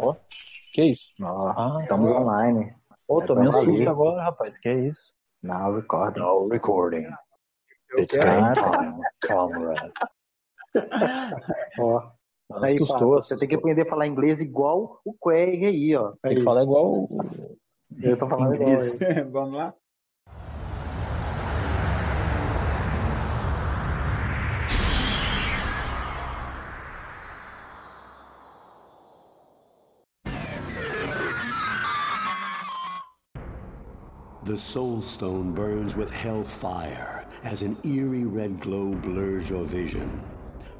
Ó, que isso? Ah, estamos online. Ô, tomei um susto agora, rapaz. Que isso? Now recording. No recording. It's game time, comrade. Ó, aí, assustou. Você assustou. tem que aprender a falar inglês igual o Craig aí, ó. Tem Aí, que falar igual o... eu tô falando inglês. Vamos lá? The Soul Stone burns with hellfire as an eerie red glow blurs your vision.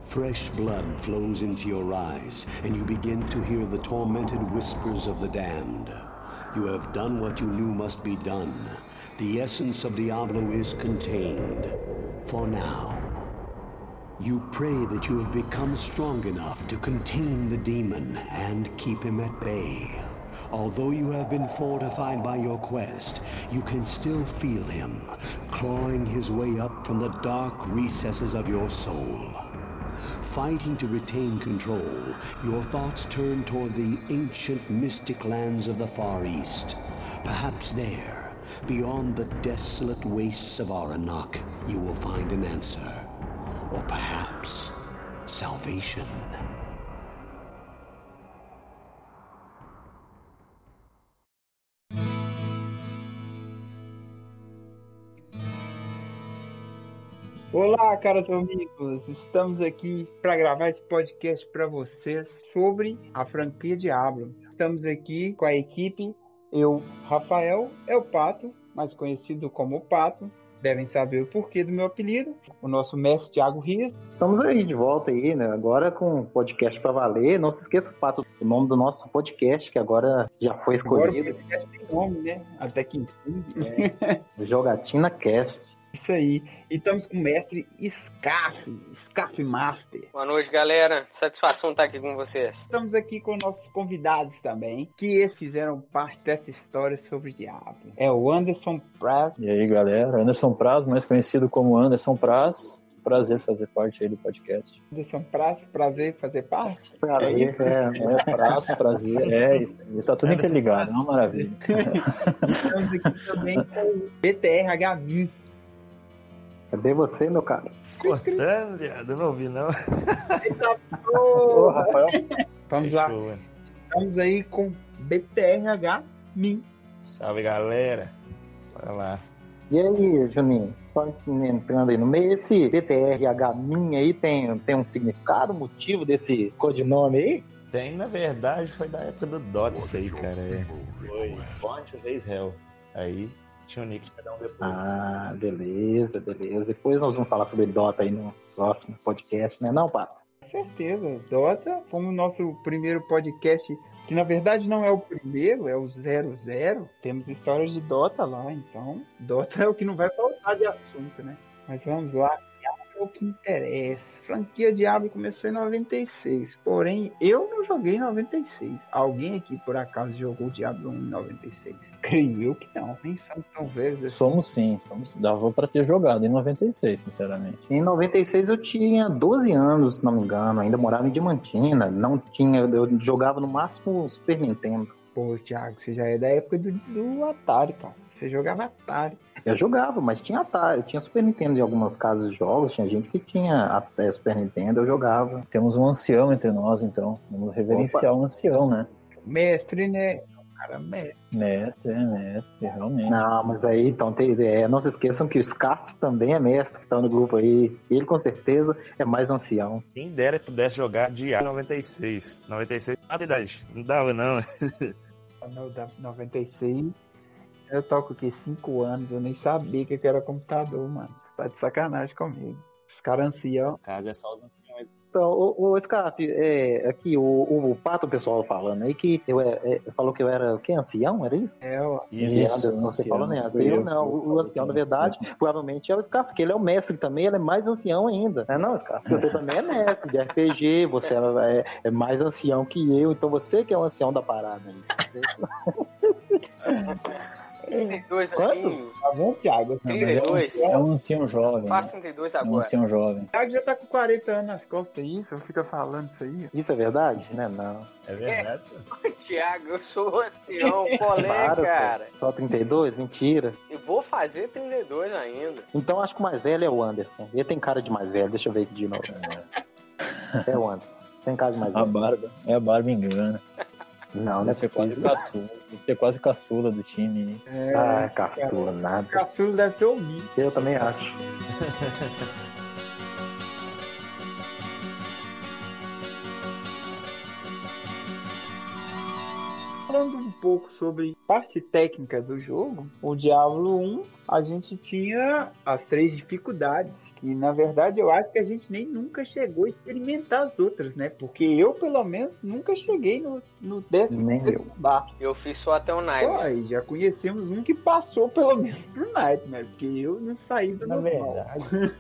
Fresh blood flows into your eyes, and you begin to hear the tormented whispers of the damned. You have done what you knew must be done. The essence of Diablo is contained. For now. You pray that you have become strong enough to contain the demon and keep him at bay. Although you have been fortified by your quest, you can still feel him clawing his way up from the dark recesses of your soul. Fighting to retain control, your thoughts turn toward the ancient mystic lands of the Far East. Perhaps there, beyond the desolate wastes of Aranok, you will find an answer. Or perhaps salvation. Olá, caros amigos. Estamos aqui para gravar esse podcast para vocês sobre a franquia Diablo. Estamos aqui com a equipe. Eu, Rafael, é o Pato, mais conhecido como Pato. Devem saber o porquê do meu apelido. O nosso mestre Thiago Rias. Estamos aí de volta aí, né? Agora com o podcast pra valer. Não se esqueça, Pato, o nome do nosso podcast, que agora já foi Agora o escolhido. podcast tem nome, né? Até que enfim. Jogatina Cast. Isso aí. E estamos com o mestre Scaf, Scaf Master. Boa noite, galera. Satisfação estar aqui com vocês. Estamos aqui com nossos convidados também, que eles fizeram parte dessa história sobre Diablo. É o Anderson Praz. E aí, galera? Anderson Praz, mais conhecido como Anderson Praz. Prazer fazer parte aí do podcast. Anderson Praz, prazer fazer parte. Prazer, é, É, Praz, prazer. É isso. aí. Tá tudo interligado, é uma maravilha. Estamos aqui também com o BTRH20. Cadê você, meu cara? Cortando, viado, eu não ouvi não. Ô, Rafael. Vamos lá, estamos aí com BTRH-MIN. Salve, galera. Bora lá. E aí, Juninho, só entrando aí no meio, esse BTRH minha aí tem, tem um significado, motivo desse codinome aí? Tem, na verdade, foi da época do Dota isso aí, cara. É. Foi Ponte vez Hell. Aí tinha o nick cada um depois. Ah, beleza, beleza. Depois nós vamos falar sobre Dota aí no próximo podcast, né? Não, Pato? Com certeza, Dota, como o nosso primeiro podcast, que na verdade não é o primeiro, é o 00. Temos histórias de Dota lá, então Dota é o que não vai faltar de assunto, né? Mas vamos lá, é o que interessa. Franquia Diablo começou em 96, porém eu não joguei em 96. Alguém aqui por acaso jogou Diablo 1 em 96? Creio eu que não, nem somos tão velhos assim. Somos sim, somos, dava pra ter jogado em 96, sinceramente. Em 96 eu tinha 12 anos, se não me engano, ainda morava em Diamantina, não tinha, eu jogava no máximo Super Nintendo. Pô, Thiago, você já é da época do, do Atari, cara. Você jogava Atari. Eu jogava, mas tinha Atari, tinha Super Nintendo em algumas casas de jogos, tinha gente que tinha até Super Nintendo, eu jogava. Temos um ancião entre nós, então. Vamos reverenciar o ancião, né? Mestre, né? O cara mestre. Mestre, é mestre, realmente. Não, mas aí, então, tem, é, não se esqueçam que o Scarf também é mestre, que tá no grupo aí. Ele, com certeza, é mais ancião. Quem dera pudesse jogar de A 96. 96, nada de idade. Não dava, não. No da 96. Eu toco aqui 5 anos, eu nem sabia que era computador, mano. Você tá de sacanagem comigo. Os caras ancião. casa é só os. Então, o, o Scarf, é, aqui, o, o, o Pato pessoal falando aí que eu é, é, falou que eu era o quê? Ancião? Era isso? É. E Isso, Anderson, você falou, né? Fui Eu não, o, o ancião, na verdade, provavelmente é o Scarf, porque ele é o mestre também, ele é mais ancião ainda. Não é não, Scarf? Você também é mestre de RPG, você é, é- é mais ancião que eu, então você que é o ancião da parada aí. 32 Quanto? aninhos. Tá bom, Thiago? 32. É um ancião jovem. Faço 32 É um agora. ancião jovem. O Thiago já tá com 40 anos nas costas, isso? Fica falando isso aí. Isso é verdade? Né? Não. É verdade. Tiago, eu sou ancião, colé, Para, cara. só. Só 32? Mentira. Eu vou fazer 32 ainda. Então acho que o mais velho é o Anderson. Ele tem cara de mais velho. Deixa eu ver aqui de novo. É o Anderson. Tem cara de mais A velho. barba. É a barba engana. Não, não é ser quase caçula. Deve ser quase caçula do time. É, Ah, caçula, nada. caçulo deve ser o Gui. Eu também acho. Falando um pouco sobre parte técnica do jogo, o Diablo 1, a gente tinha as três dificuldades, que na verdade eu acho que a gente nem nunca chegou a experimentar as outras, né? Porque eu, pelo menos, nunca cheguei no, no décimo Nem terceiro bar. Eu fiz só até o Nightmare. já conhecemos um que passou pelo menos pro Nightmare, porque eu não saí do Na normal. verdade,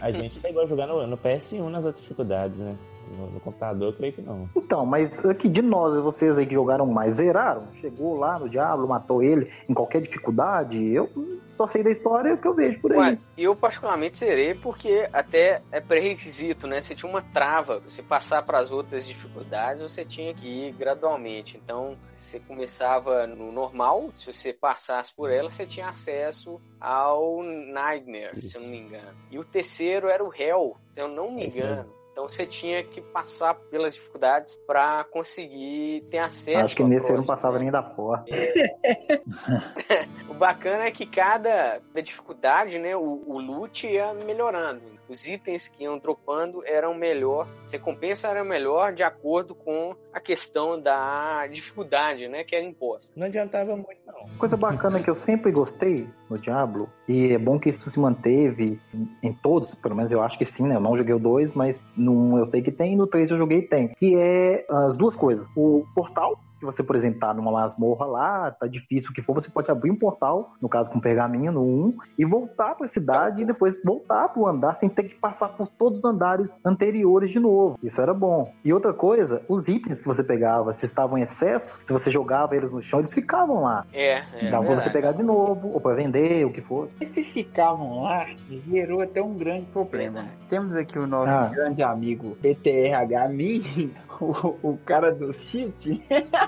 a gente chegou a jogar no, no PS1 nas outras dificuldades, né? No, no computador, eu creio que não. Então, mas aqui de nós, vocês aí que jogaram mais, zeraram? Chegou lá no Diablo, matou ele em qualquer dificuldade? Eu só sei da história que eu vejo por aí. Ué, eu particularmente zerei porque até é pré-requisito, né? Você tinha uma trava, você passar para as outras dificuldades, você tinha que ir gradualmente. Então, você começava no normal, se você passasse por ela, você tinha acesso ao Nightmare, se eu não me engano. E o terceiro era o Hell, se eu não me É isso engano. Então você tinha que passar pelas dificuldades para conseguir ter acesso. Acho que nesse eu não próxima. passava nem da porta. O bacana é que cada dificuldade, né, o, o loot ia melhorando. Os itens que iam dropando eram melhor, a recompensa era melhor de acordo com a questão da dificuldade, né, que era imposta. Não adiantava muito, não. Coisa bacana que eu sempre gostei no Diablo, e é bom que isso se manteve em, todos, pelo menos eu acho que sim, né? Eu não joguei o 2, mas no 1 eu sei que tem, no 3 eu joguei tem. Que é as duas coisas. O portal, que você, por exemplo, tá numa masmorra lá, tá difícil o que for, você pode abrir um portal, no caso com pergaminho, no 1, e voltar pra cidade e depois voltar pro andar sem ter que passar por todos os andares anteriores de novo. Isso era bom. E outra coisa, os itens que você pegava, se estavam em excesso, se você jogava eles no chão, eles ficavam lá. É, é Dava pra você pegar de novo, ou pra vender, o que fosse. E se ficavam lá, gerou até um grande problema. Temos aqui o nosso Ah. grande amigo PTRH Min, o, o cara do cheat.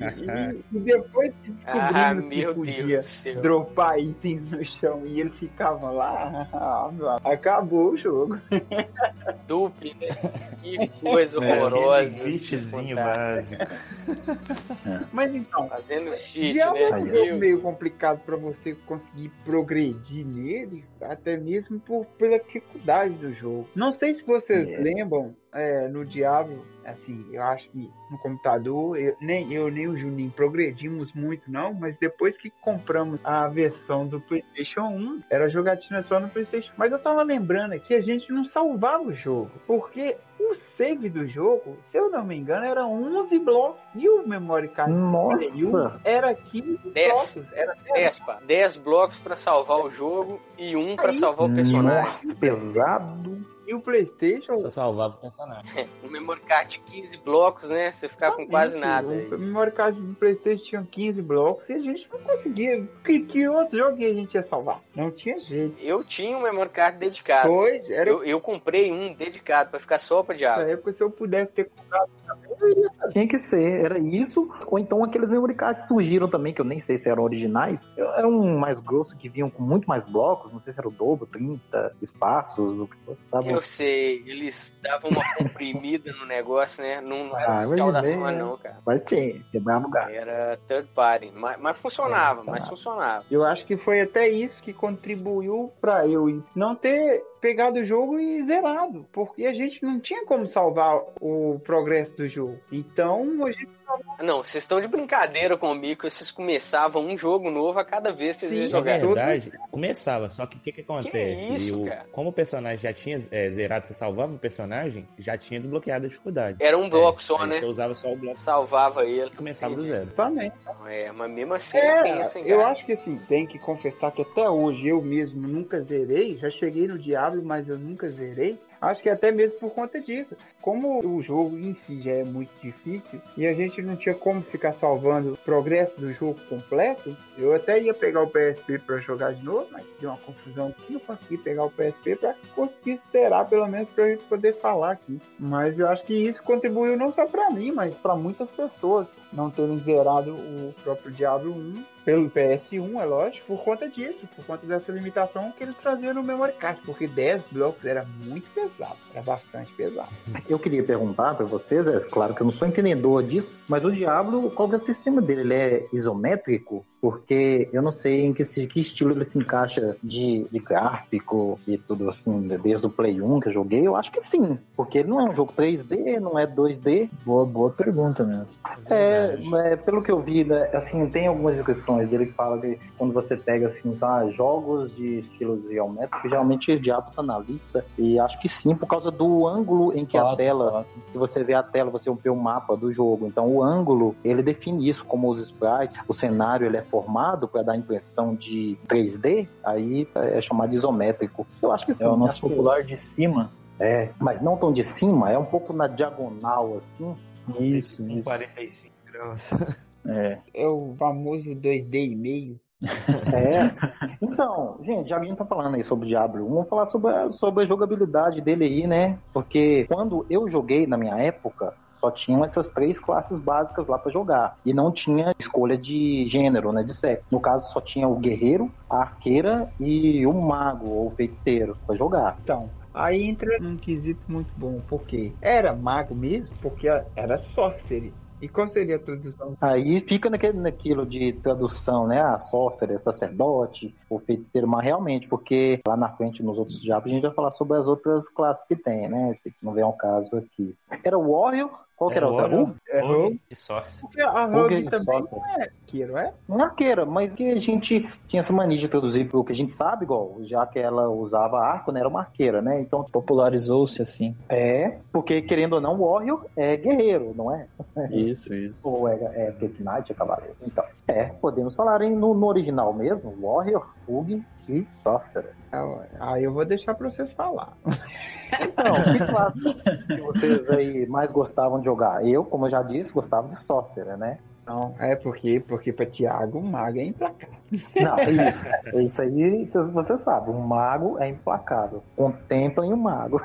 e, e depois que Ah, que meu podia dropar itens no chão e eles ficavam lá, acabou o jogo. Dupe, né? Que coisa É, horrorosa. aquele glitchzinho Contar. básico. Mas então, Fazendo cheat, Diablo é né? um Meu jogo meio complicado para você conseguir progredir nele, até mesmo por, pela dificuldade do jogo. Não sei se vocês É. lembram, é, no Diablo, assim, eu acho que no computador, eu- nem eu nem Juninho progredimos muito não, mas depois que compramos a versão do PlayStation 1, era jogatina só no PlayStation. Mas eu tava lembrando aqui, a gente não salvava o jogo, porque o save do jogo, se eu não me engano, era 11 blocos e o memory card Play 1 Nossa! era 15 Dez. blocos. Era 10, pá. 10 blocos pra salvar o jogo e um pra Aí. salvar o personagem. Nossa, pesado. E o PlayStation. Só salvava o personagem. Um memory card de 15 blocos, né? Você ficar com quase nada. O memory card do PlayStation tinha 15 blocos e a gente não conseguia. Que, que outro jogo que a gente ia salvar? Não tinha jeito. Eu tinha um memory card dedicado. Pois, era Eu, eu comprei um dedicado pra ficar só pra na diabo. época se eu pudesse ter comprado. Tinha que ser, era isso. Ou então aqueles memory cards surgiram também, que eu nem sei se eram originais. Era um mais grosso que vinham com muito mais blocos, não sei se era o dobro, 30 espaços, o que sabe? Eu sei, eles davam uma comprimida no negócio, né? Não, não era Ah, oficial da imaginei, sua, não, cara. Mas tinha, quebrava o lugar. Era third party. Mas, mas funcionava, É, mas funcionava. Eu acho que foi até isso que contribuiu pra eu não ter pegado o jogo e zerado, porque a gente não tinha como salvar o progresso do jogo. Então, a gente Não, vocês estão de brincadeira comigo, que vocês começavam um jogo novo a cada vez que vocês iam Na jogar. todo- verdade, começava, só que o que, que acontece? isso, o- cara? como o personagem já tinha é, zerado, você salvava o personagem, já tinha desbloqueado a dificuldade. Era um bloco É, só, né? Você usava só o bloco Salvava ele. e começava do Entendi. zero. também. É, mas mesmo assim É, hein, eu acho que assim, tem que confessar que até hoje eu mesmo nunca zerei, já cheguei no Diablo, mas eu nunca zerei. Acho que até mesmo por conta disso. Como o jogo em si já é muito difícil e a gente não tinha como ficar salvando o progresso do jogo completo, eu até ia pegar o PSP para jogar de novo, mas deu uma confusão aqui, eu consegui pegar o PSP para conseguir zerar pelo menos para a gente poder falar aqui. Mas eu acho que isso contribuiu não só para mim, mas para muitas pessoas não terem zerado o próprio Diablo 1 pelo PS1, é lógico, por conta disso, por conta dessa limitação que ele trazia no memory card, porque 10 blocos era muito pesado, era bastante pesado. Eu queria perguntar para vocês, é claro que eu não sou entendedor disso, mas o Diablo, qual é o sistema dele? Ele é isométrico? Porque eu não sei em que, que estilo ele se encaixa de, de gráfico e tudo assim, desde o Play 1 que eu joguei, eu acho que sim, porque ele não é um jogo 3D, não é 2D. Boa, boa pergunta mesmo. É, é, pelo que eu vi, né, assim, tem algumas descrições dele que fala que quando você pega assim, ah, jogos de estilo geométrico, geralmente o Diablo tá na lista, e acho que sim, por causa do ângulo em que Fato, a tela, fato. que você vê a tela, você vê o mapa do jogo. Então o ângulo, ele define isso, como os sprites, o cenário ele é formado para dar a impressão de 3D, aí é chamado de isométrico. Eu acho que sim. É o nosso acho que- popular de cima. É, mas não tão de cima, é um pouco na diagonal, assim. Isso, Com isso. 45 graus. É. É o famoso 2D e meio. É. Então, gente, já que a gente tá falando aí sobre o Diablo 1, vamos falar sobre a, sobre a jogabilidade dele aí, né? Porque quando eu joguei na minha época, só tinham essas três classes básicas lá pra jogar. E não tinha escolha de gênero, né? De sexo. No caso, só tinha o guerreiro, a arqueira e o mago ou o feiticeiro pra jogar. Então, aí entra num quesito muito bom, porque era mago mesmo, porque era sorcery. E qual seria a tradução? Aí fica naquele, naquilo de tradução, né? Ah, sorcerer, sacerdote, o feiticeiro, mas realmente, porque lá na frente, nos outros diabos, a gente vai falar sobre as outras classes que tem, né? Não vem ao caso aqui. Era o Warrior? Qual que era a outra? É Rogue e Sorcerer. Porque a também não é arqueiro, é? Não é arqueira, mas que a gente tinha essa mania de traduzir pro que a gente sabe, igual, já que ela usava arco, né? Era uma arqueira, né? Então, Popularizou-se assim. é, porque querendo ou não, Warrior é guerreiro, não é? Isso, isso. Ou é, é Fake Knight, é cavaleiro. Então, é, podemos falar em, no, no original mesmo, Warrior, Rogue e Sorcerer. Aí eu vou deixar pra vocês falar. Então, que classe que vocês aí mais gostavam de jogar? Eu, como eu já disse, gostava de Sorcerer, né? Não, é porque, porque pra Thiago, o mago é implacável. Não, é isso. É isso aí, você- você sabe. O mago é implacável. Contemplem o mago.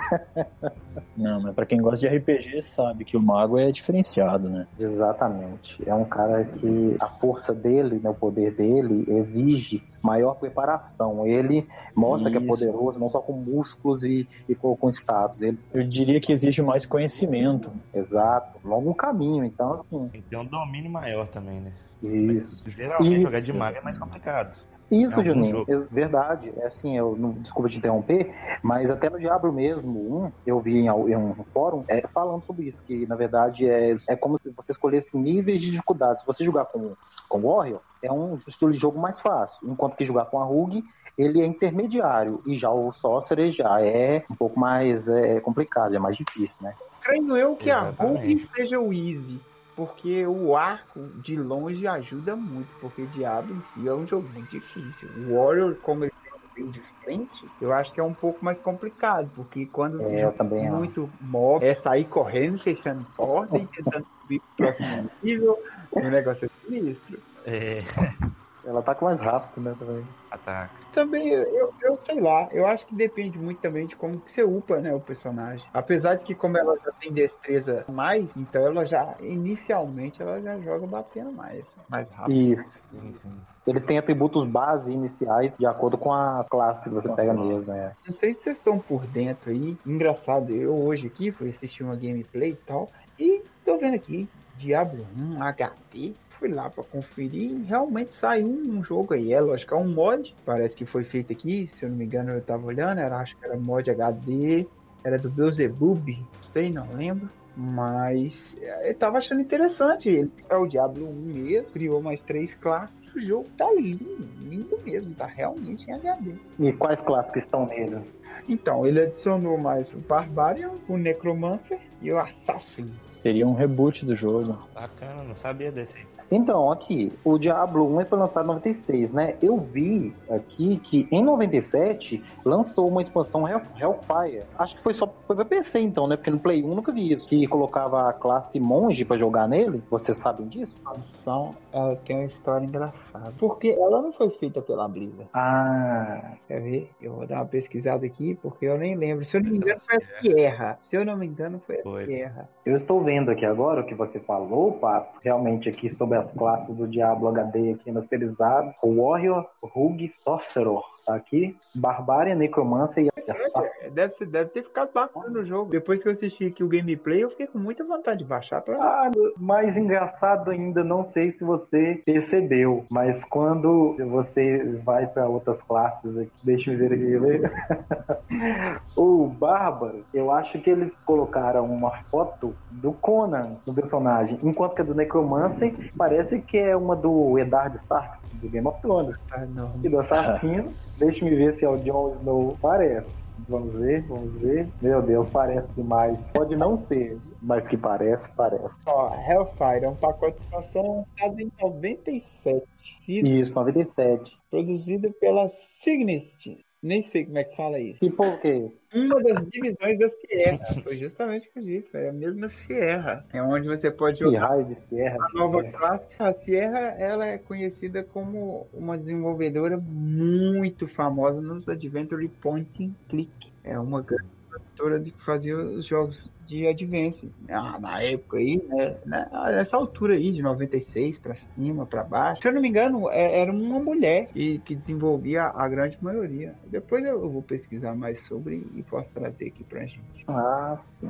Não, mas pra quem gosta de RPG sabe que o mago é diferenciado, né? Exatamente. É um cara que a força dele, né, o poder dele, exige maior preparação. Ele mostra que é Isso. poderoso, não só com músculos e, e com, com status. Ele, Eu diria que exige mais conhecimento. exato, longo caminho. Então, assim, Tem que ter um domínio maior também, né? isso. Geralmente Isso. jogar de mago é mais complicado. Isso, Juninho, jogo. é verdade. É assim, eu não desculpa te interromper, mas até no Diablo mesmo, um, eu vi em, um fórum é, falando sobre isso, que na verdade é, é como se você escolhesse níveis de dificuldade. Se você jogar com, com Warrior, é um estilo de jogo mais fácil, enquanto que jogar com a Rogue, ele é intermediário, e já o Sorcerer já é um pouco mais é, complicado, é mais difícil, né? Creio eu que a Exatamente. Rogue seja o easy. Porque o arco de longe ajuda muito. Porque Diablo em si é um jogo muito difícil. O Warrior, como ele tem um meio de frente, eu acho que é um pouco mais complicado. Porque quando É, eu também muito mob, é sair correndo, fechando porta e tentando subir pro próximo nível. O negócio é sinistro. É, Ela tá com mais rápido, né, também. ataque. Também, eu, eu sei lá, eu acho que depende muito também de como que você upa, né, o personagem. Apesar de que como ela já tem destreza mais, então ela já, inicialmente, ela já joga batendo mais, mais rápido. Isso. Sim, sim. Eles têm atributos base iniciais de acordo com a classe que você pega mesmo, né? Não sei se vocês estão por dentro aí. Engraçado, eu hoje aqui fui assistir uma gameplay e tal, e tô vendo aqui, Diablo 1 HD. Fui lá pra conferir e realmente saiu um jogo aí. É lógico, é um mod. Parece que foi feito aqui, se eu não me engano, eu tava olhando. Era, acho que era mod HD. Era do Beelzebub, não sei, não lembro. Mas é, eu tava achando interessante. Ele é o Diablo 1 mesmo, criou mais três classes. O jogo tá lindo, lindo mesmo, tá realmente em HD. E quais classes que estão nele? Então, ele adicionou mais o Barbarian, o Necromancer e o Assassin. Seria um reboot do jogo. Bacana, não sabia desse aí. Então, aqui, o Diablo 1 foi lançado em 96, né? Eu vi aqui que em 97 lançou uma expansão Hell, Hellfire. Acho que foi só pra PC então, né? Porque no Play 1 nunca vi isso. Que colocava a classe monge pra jogar nele. Vocês sabem disso? A expansão, ela tem uma história engraçada. Porque ela não foi feita pela Blizzard. Ah, Quer ver? Eu vou dar uma pesquisada aqui, porque eu nem lembro. Se eu não me engano, foi a Sierra. Se eu não me engano, foi a. Sierra. eu estou vendo aqui agora o que você falou, Pato. Realmente aqui sobre as classes do Diablo HD aqui masterizado. Warrior, Rogue, Sorcerer. Tá aqui. Barbária, Necromancer e Assassin. Deve, ser- deve ter ficado bacana no jogo. Depois que eu assisti aqui o gameplay, eu fiquei com muita vontade de baixar pra. Ah, mais engraçado ainda, não sei se você percebeu, mas quando você vai para outras classes aqui, deixa eu ver aqui, o Bárbaro, eu acho que eles colocaram uma foto do Conan no personagem, enquanto que a do Necromancer parece que é uma do Eddard Stark, do Game of Thrones. Ah, não. E do assassino, deixa me ver se é o Jon Snow. Parece. Vamos ver, vamos ver. Meu Deus, parece demais. Pode não ser, mas que parece, parece. Ó, Hellfire é um pacote de expansão lançado em 97. Sido Isso, 97. produzido pela Signist. Nem sei como é que fala isso. E por quê? Uma das divisões da Sierra. Foi justamente o que eu disse. É a mesma Sierra. É onde você pode Que jogar raio de serra. a nova classe. A Sierra ela é conhecida como uma desenvolvedora muito famosa nos Adventure Point and Click. É uma grande de que fazia os jogos de Advance. Ah, na época aí, né? na- Nessa altura aí, de 96 pra cima, pra baixo. Se eu não me engano, é- era uma mulher que, que desenvolvia a grande maioria. Depois eu vou pesquisar mais sobre e posso trazer aqui pra gente. Ah, sim.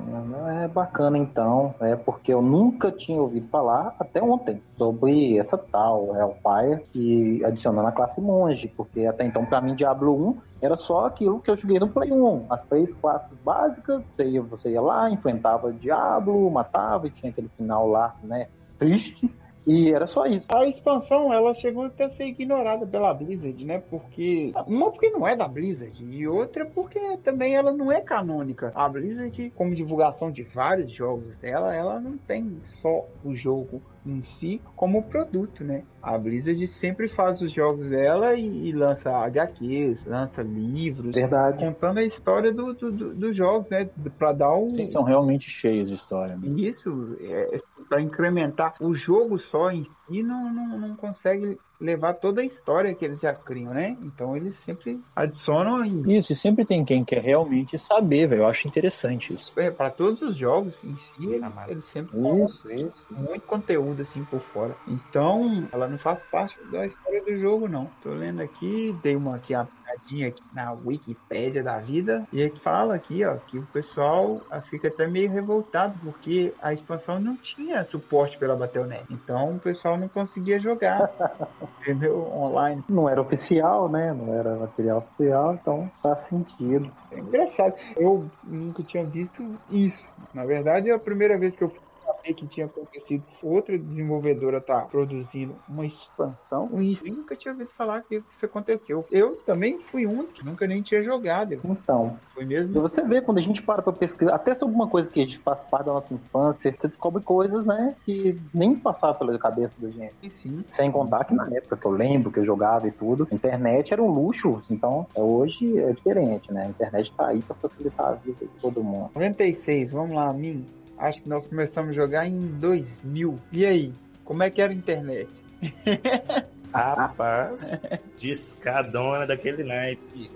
É bacana então. É porque eu nunca tinha ouvido falar até ontem sobre essa tal Hellfire e adicionando a classe monge, porque até então pra mim Diablo 1 era só aquilo que eu joguei no Play 1. As três classes básicas, você ia, você ia lá, enfrentava Diablo, matava e tinha aquele final lá, né? Triste. E era só isso. A expansão, ela chegou até a ser ignorada pela Blizzard, né? Porque. Uma porque não é da Blizzard, e outra porque também ela não é canônica. A Blizzard, como divulgação de vários jogos dela, ela não tem só o jogo em si como produto, né? A Blizzard sempre faz os jogos dela e, e lança HQs, lança livros, Verdade. contando a história do, do- do- dos jogos, né? Pra dar um. Sim, são realmente cheios de história. né? Isso, é, para incrementar o jogo só em si, não, não, não consegue levar toda a história que eles já criam, né? Então eles sempre adicionam em Isso, e sempre tem quem quer realmente saber, velho. Eu acho interessante isso. para todos os jogos em si, eles, eles sempre Isso, isso. muito conteúdo assim por fora. Então, ela não faz parte da história do jogo, não. Tô lendo aqui, dei uma aqui a olhadinha aqui na Wikipédia da vida e aqui fala aqui, ó, que o pessoal ah, fica até meio revoltado porque a expansão não tinha suporte pela Battle.net. Então, o pessoal não conseguia jogar, entendeu? Online. Não era oficial, né? Não era material oficial, então faz sentido. É engraçado. Eu nunca tinha visto isso. Na verdade, é a primeira vez que eu saber que tinha acontecido. Outra desenvolvedora tá produzindo uma expansão. E eu nunca tinha ouvido falar que isso aconteceu. Eu também fui um que nunca nem tinha jogado. Eu Então, Foi E mesmo. você vê, quando a gente para pra pesquisar, até sobre uma coisa que a gente faz parte da nossa infância, você descobre coisas, né, que nem passavam pela cabeça da gente. Sim. Sem contar que na época que eu lembro, que eu jogava e tudo, a internet era um luxo, então é, hoje é diferente, né? A internet tá aí pra facilitar a vida de todo mundo. 96, vamos lá, mim. Acho que nós começamos a jogar em 2000. E aí? Como é que era a internet? Rapaz, discadona daquele naipe.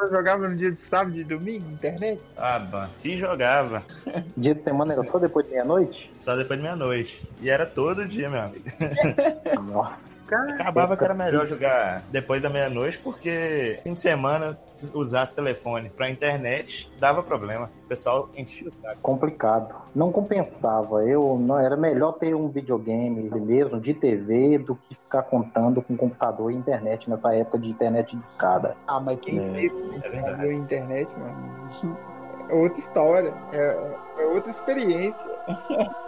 Eu jogava no dia de sábado e domingo, internet? Ah. Se jogava, Dia de semana era só depois de meia-noite? só depois de meia-noite. E era todo dia, meu amigo. Nossa. Acabava que era melhor jogar depois da meia-noite, porque fim de semana, se usasse telefone pra internet, dava problema. O pessoal enchia o saco. Complicado. Não compensava. Eu não era melhor ter um videogame mesmo de TV do que ficar contando com computador e internet nessa época de internet de escada. Ah, mas quem É. fez É internet, mano, é outra história, é, é outra experiência.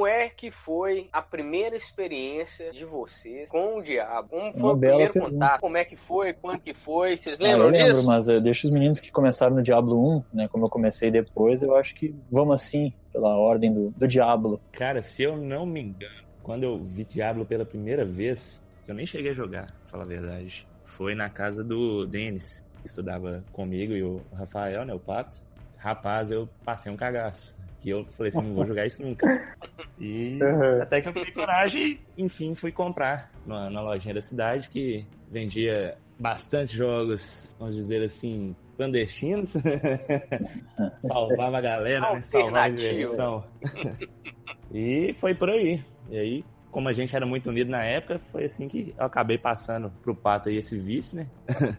como é que foi a primeira experiência de vocês com o Diabo? Como foi Uma o primeiro pergunta. contato? Como é que foi? Quando que foi? Vocês Ah, eu lembram lembro, disso? mas eu deixo os meninos que começaram no Diablo 1, né? Como eu comecei depois, eu acho que vamos assim, pela ordem do, do Diablo. Cara, se eu não me engano, quando eu vi Diablo pela primeira vez, eu nem cheguei a jogar, pra falar a verdade. Foi na casa do Denis, que estudava comigo, e o Rafael, né, o Pato. Rapaz, eu passei um cagaço. Que eu falei assim, não vou jogar isso nunca. E até que eu criei coragem e, enfim, fui comprar na, na lojinha da cidade, que vendia bastante jogos, vamos dizer assim, clandestinos. Salvava a galera, né? Salvava a diversão. e foi por aí. E aí, como a gente era muito unido na época, foi assim que eu acabei passando pro Pato aí esse vício, né?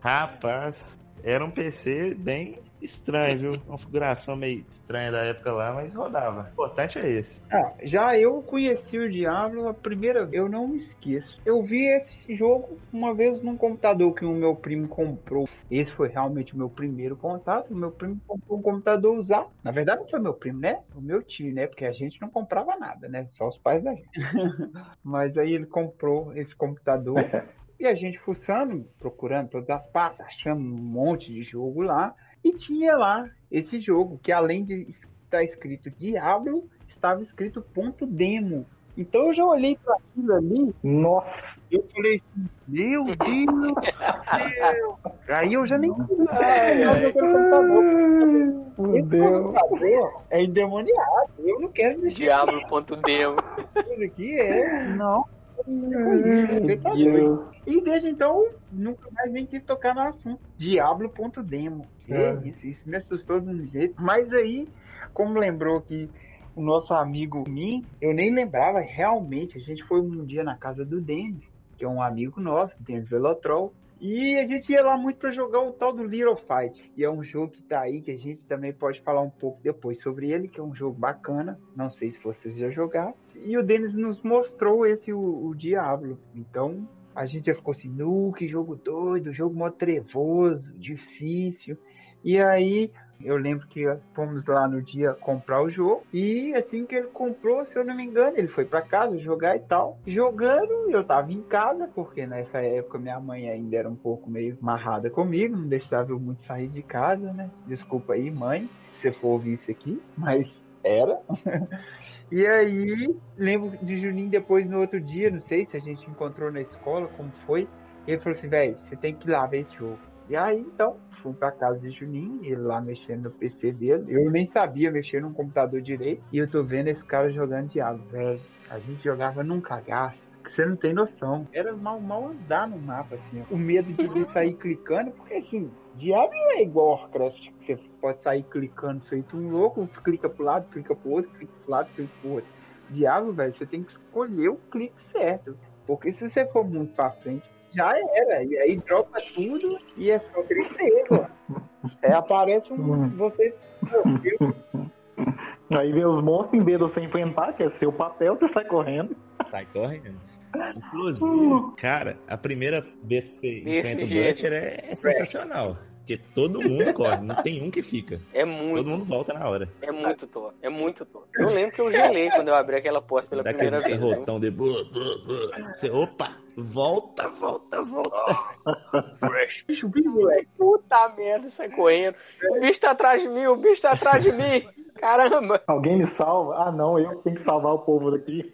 Rapaz, era um PC bem estranho, viu? Configuração meio estranha da época lá, mas rodava. O importante é esse. Ah, já eu conheci o Diablo a primeira vez, eu não me esqueço. Eu vi esse jogo uma vez num computador que o meu primo comprou. Esse foi realmente o meu primeiro contato. O meu primo comprou um computador usado. Na verdade, não foi meu primo, né? O meu tio, né? Porque a gente não comprava nada, né? Só os pais da gente. Mas aí ele comprou esse computador. E a gente fuçando, procurando todas as pastas, achando um monte de jogo lá. E tinha lá esse jogo, que além de estar escrito Diablo, estava escrito ponto demo. Então eu já olhei para aquilo ali, Nossa, eu falei assim, meu Deus do céu. Aí eu já nem quis mais computador. Esse Deus. computador é endemoniado. Eu não quero mexer Diablo.demo. isso aqui. É, não. Você tá doido. Deus. E desde então, nunca mais nem quis tocar no assunto. Diablo.demo. Que É. isso, isso me assustou de um jeito. Mas aí, como lembrou que o nosso amigo mim, eu nem lembrava realmente. A gente foi um dia na casa do Denis, que é um amigo nosso, Denis Velotrol. E a gente ia lá muito para jogar o tal do Little Fight, que é um jogo que tá aí, que a gente também pode falar um pouco depois sobre ele, que é um jogo bacana. Não sei se vocês já jogaram. E o Denis nos mostrou esse, o, o Diablo. Então, a gente já ficou assim, nu, que jogo doido, jogo mó trevoso, difícil. E aí, eu lembro que fomos lá no dia comprar o jogo. E assim que ele comprou, se eu não me engano, ele foi para casa jogar e tal. Jogando, eu tava em casa, porque nessa época minha mãe ainda era um pouco meio marrada comigo, não deixava eu muito sair de casa, né? Desculpa aí, mãe, se você for ouvir isso aqui, mas era. E aí, lembro de Juninho depois no outro dia, não sei se a gente encontrou na escola, como foi. Ele falou assim, velho, você tem que ir lá ver esse jogo. E aí, então, fui pra casa de Juninho, ele lá mexendo no PC dele. Eu nem sabia mexer no computador direito. E eu tô vendo esse cara jogando Diablo, velho. A gente jogava num cagaço. Que você não tem noção. Era mal, mal andar no mapa, assim. ó. O medo de sair clicando, porque assim, Diablo não é igual Warcraft, que você pode sair clicando feito um louco, clica pro lado, clica pro outro, clica pro lado, clica pro outro. Diablo, velho, você tem que escolher o clique certo. Porque se você for muito pra frente, já era. E aí dropa tudo e é só tristeza. É, aparece um. Hum. Você. Aí vê os monstros em vez de você enfrentar, que é seu papel, você sai correndo. Sai correndo. Inclusive, cara, a primeira vez que você Desse enfrenta o. Butcher é, é sensacional. Porque todo mundo corre, não tem um que fica. É Todo muito, mundo volta na hora. é muito top. É muito top. Eu lembro que eu gelei quando eu abri aquela porta pela Dá primeira vez. rotão de. bu, bu, bu. Você, opa, volta, volta, volta. Bicho, bicho, moleque. Puta merda, sai correndo. O bicho tá atrás de mim, o bicho tá atrás de mim. Caramba. Alguém me salva? Ah, não, eu tenho que salvar o povo daqui.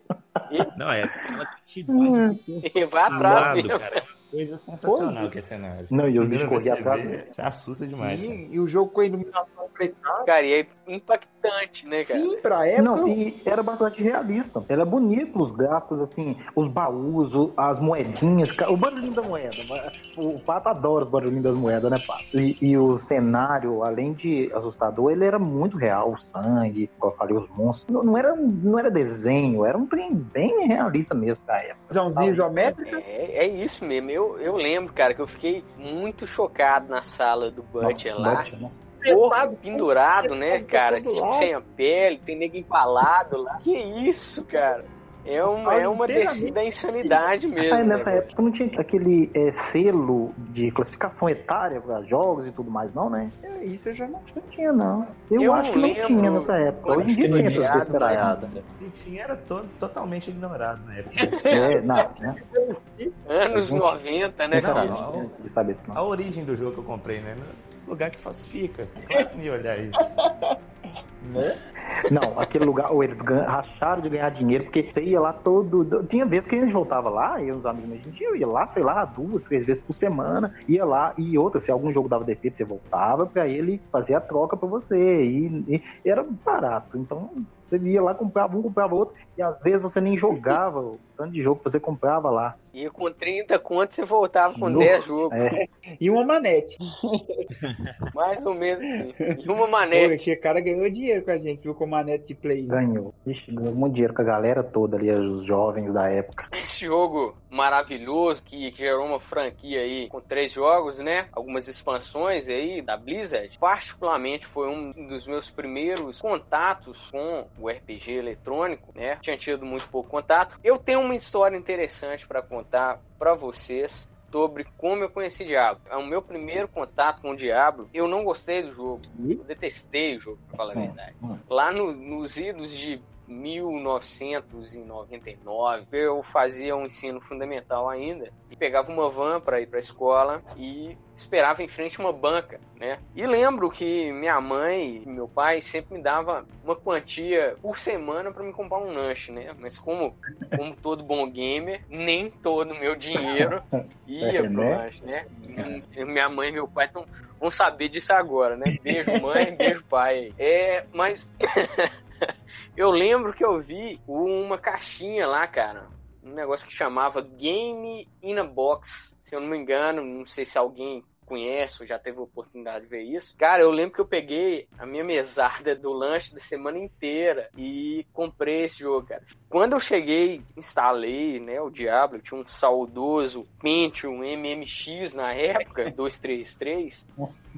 Não, é aquela quantidade E vai atrás lado, mesmo. cara. É coisa sensacional que é cenário. Não, e bichos vez corriam que você atrás. vê, Você assusta demais. E, e o jogo com a iluminação precária. Cara, e é impactante, né, cara? Sim, pra época. Não, e era bastante realista. Era bonito os gráficos, assim, os baús, o- as moedinhas, o barulhinho da moeda. O Pato adora os barulhinhos das moedas, né, Pato? E, e o cenário, além de assustador, ele era muito real. O sangue, como eu falei, os monstros. Não, não era, não era desenho, era um trem bem realista mesmo da época. Visãozinha isométrica. É, é isso mesmo. Eu, eu lembro, cara, que eu fiquei muito chocado na sala do Butcher Nossa, lá. Butcher, né? Corpo pendurado, né, cara? Tipo, sem a pele, tem nego empalado lá. Que isso, cara? É uma, é uma descida à insanidade mesmo. Aí, nessa né? época não tinha aquele é, selo de classificação etária para jogos e tudo mais, não, né? É, isso eu já não Não tinha, não. Eu, Eu acho não que não lembro. tinha nessa época. Eu Hoje em dia que tem não essas tinha, besteiraiadas. Se tinha, era to- totalmente ignorado na época. É, não, né? Anos Gente, 90, né, cara? não. não. A origem do jogo que eu comprei, né? Lugar que falsifica. Claro ia olhar isso. Não, aquele lugar, ou eles racharam de ganhar dinheiro, porque você ia lá todo. Tinha vezes que a gente voltava lá, eu e os amigos, a gente ia, ia lá, sei lá, duas, três vezes por semana, ia lá, e outra, se algum jogo dava defeito, você voltava pra ele fazer a troca pra você. E, e era barato. Então, você ia lá, comprava um, comprava outro, e às vezes você nem jogava o tanto de jogo que você comprava lá. E com 30 contos você voltava com No- 10 jogos. É, E uma manete. Mais ou menos assim. E uma Pô, manete. esse cara ganhou dinheiro com a gente, viu? Com manete de play. ganhou. Ixi, ganhou muito dinheiro com a galera toda ali, os jovens da época. Esse jogo maravilhoso que gerou uma franquia aí com três jogos, né? Algumas expansões aí da Blizzard. Particularmente foi um dos meus primeiros contatos com o RPG eletrônico, né? Tinha tido muito pouco contato. Eu tenho uma história interessante para contar para vocês sobre como eu conheci Diablo. É o meu primeiro contato com o Diablo. Eu não gostei do jogo. Eu detestei o jogo, pra falar a verdade. Lá no- nos idos de 1999, eu fazia um ensino fundamental ainda e pegava uma van para ir para a escola e esperava em frente a uma banca, né? E lembro que minha mãe e meu pai sempre me dava uma quantia por semana para me comprar um lanche, né? Mas como como todo bom gamer, nem todo o meu dinheiro ia É, pro né? lanche, né? E Minha mãe e meu pai não vão saber disso agora, né? Beijo mãe, beijo pai. É, mas eu lembro que eu vi uma caixinha lá, cara. Um negócio que chamava Game in a Box. Se eu não me engano, não sei se alguém conhece ou já teve a oportunidade de ver isso. Cara, eu lembro que eu peguei a minha mesada do lanche da semana inteira e comprei esse jogo, cara. Quando eu cheguei, instalei, né, o Diablo, tinha um saudoso Pentium MMX na época, 233.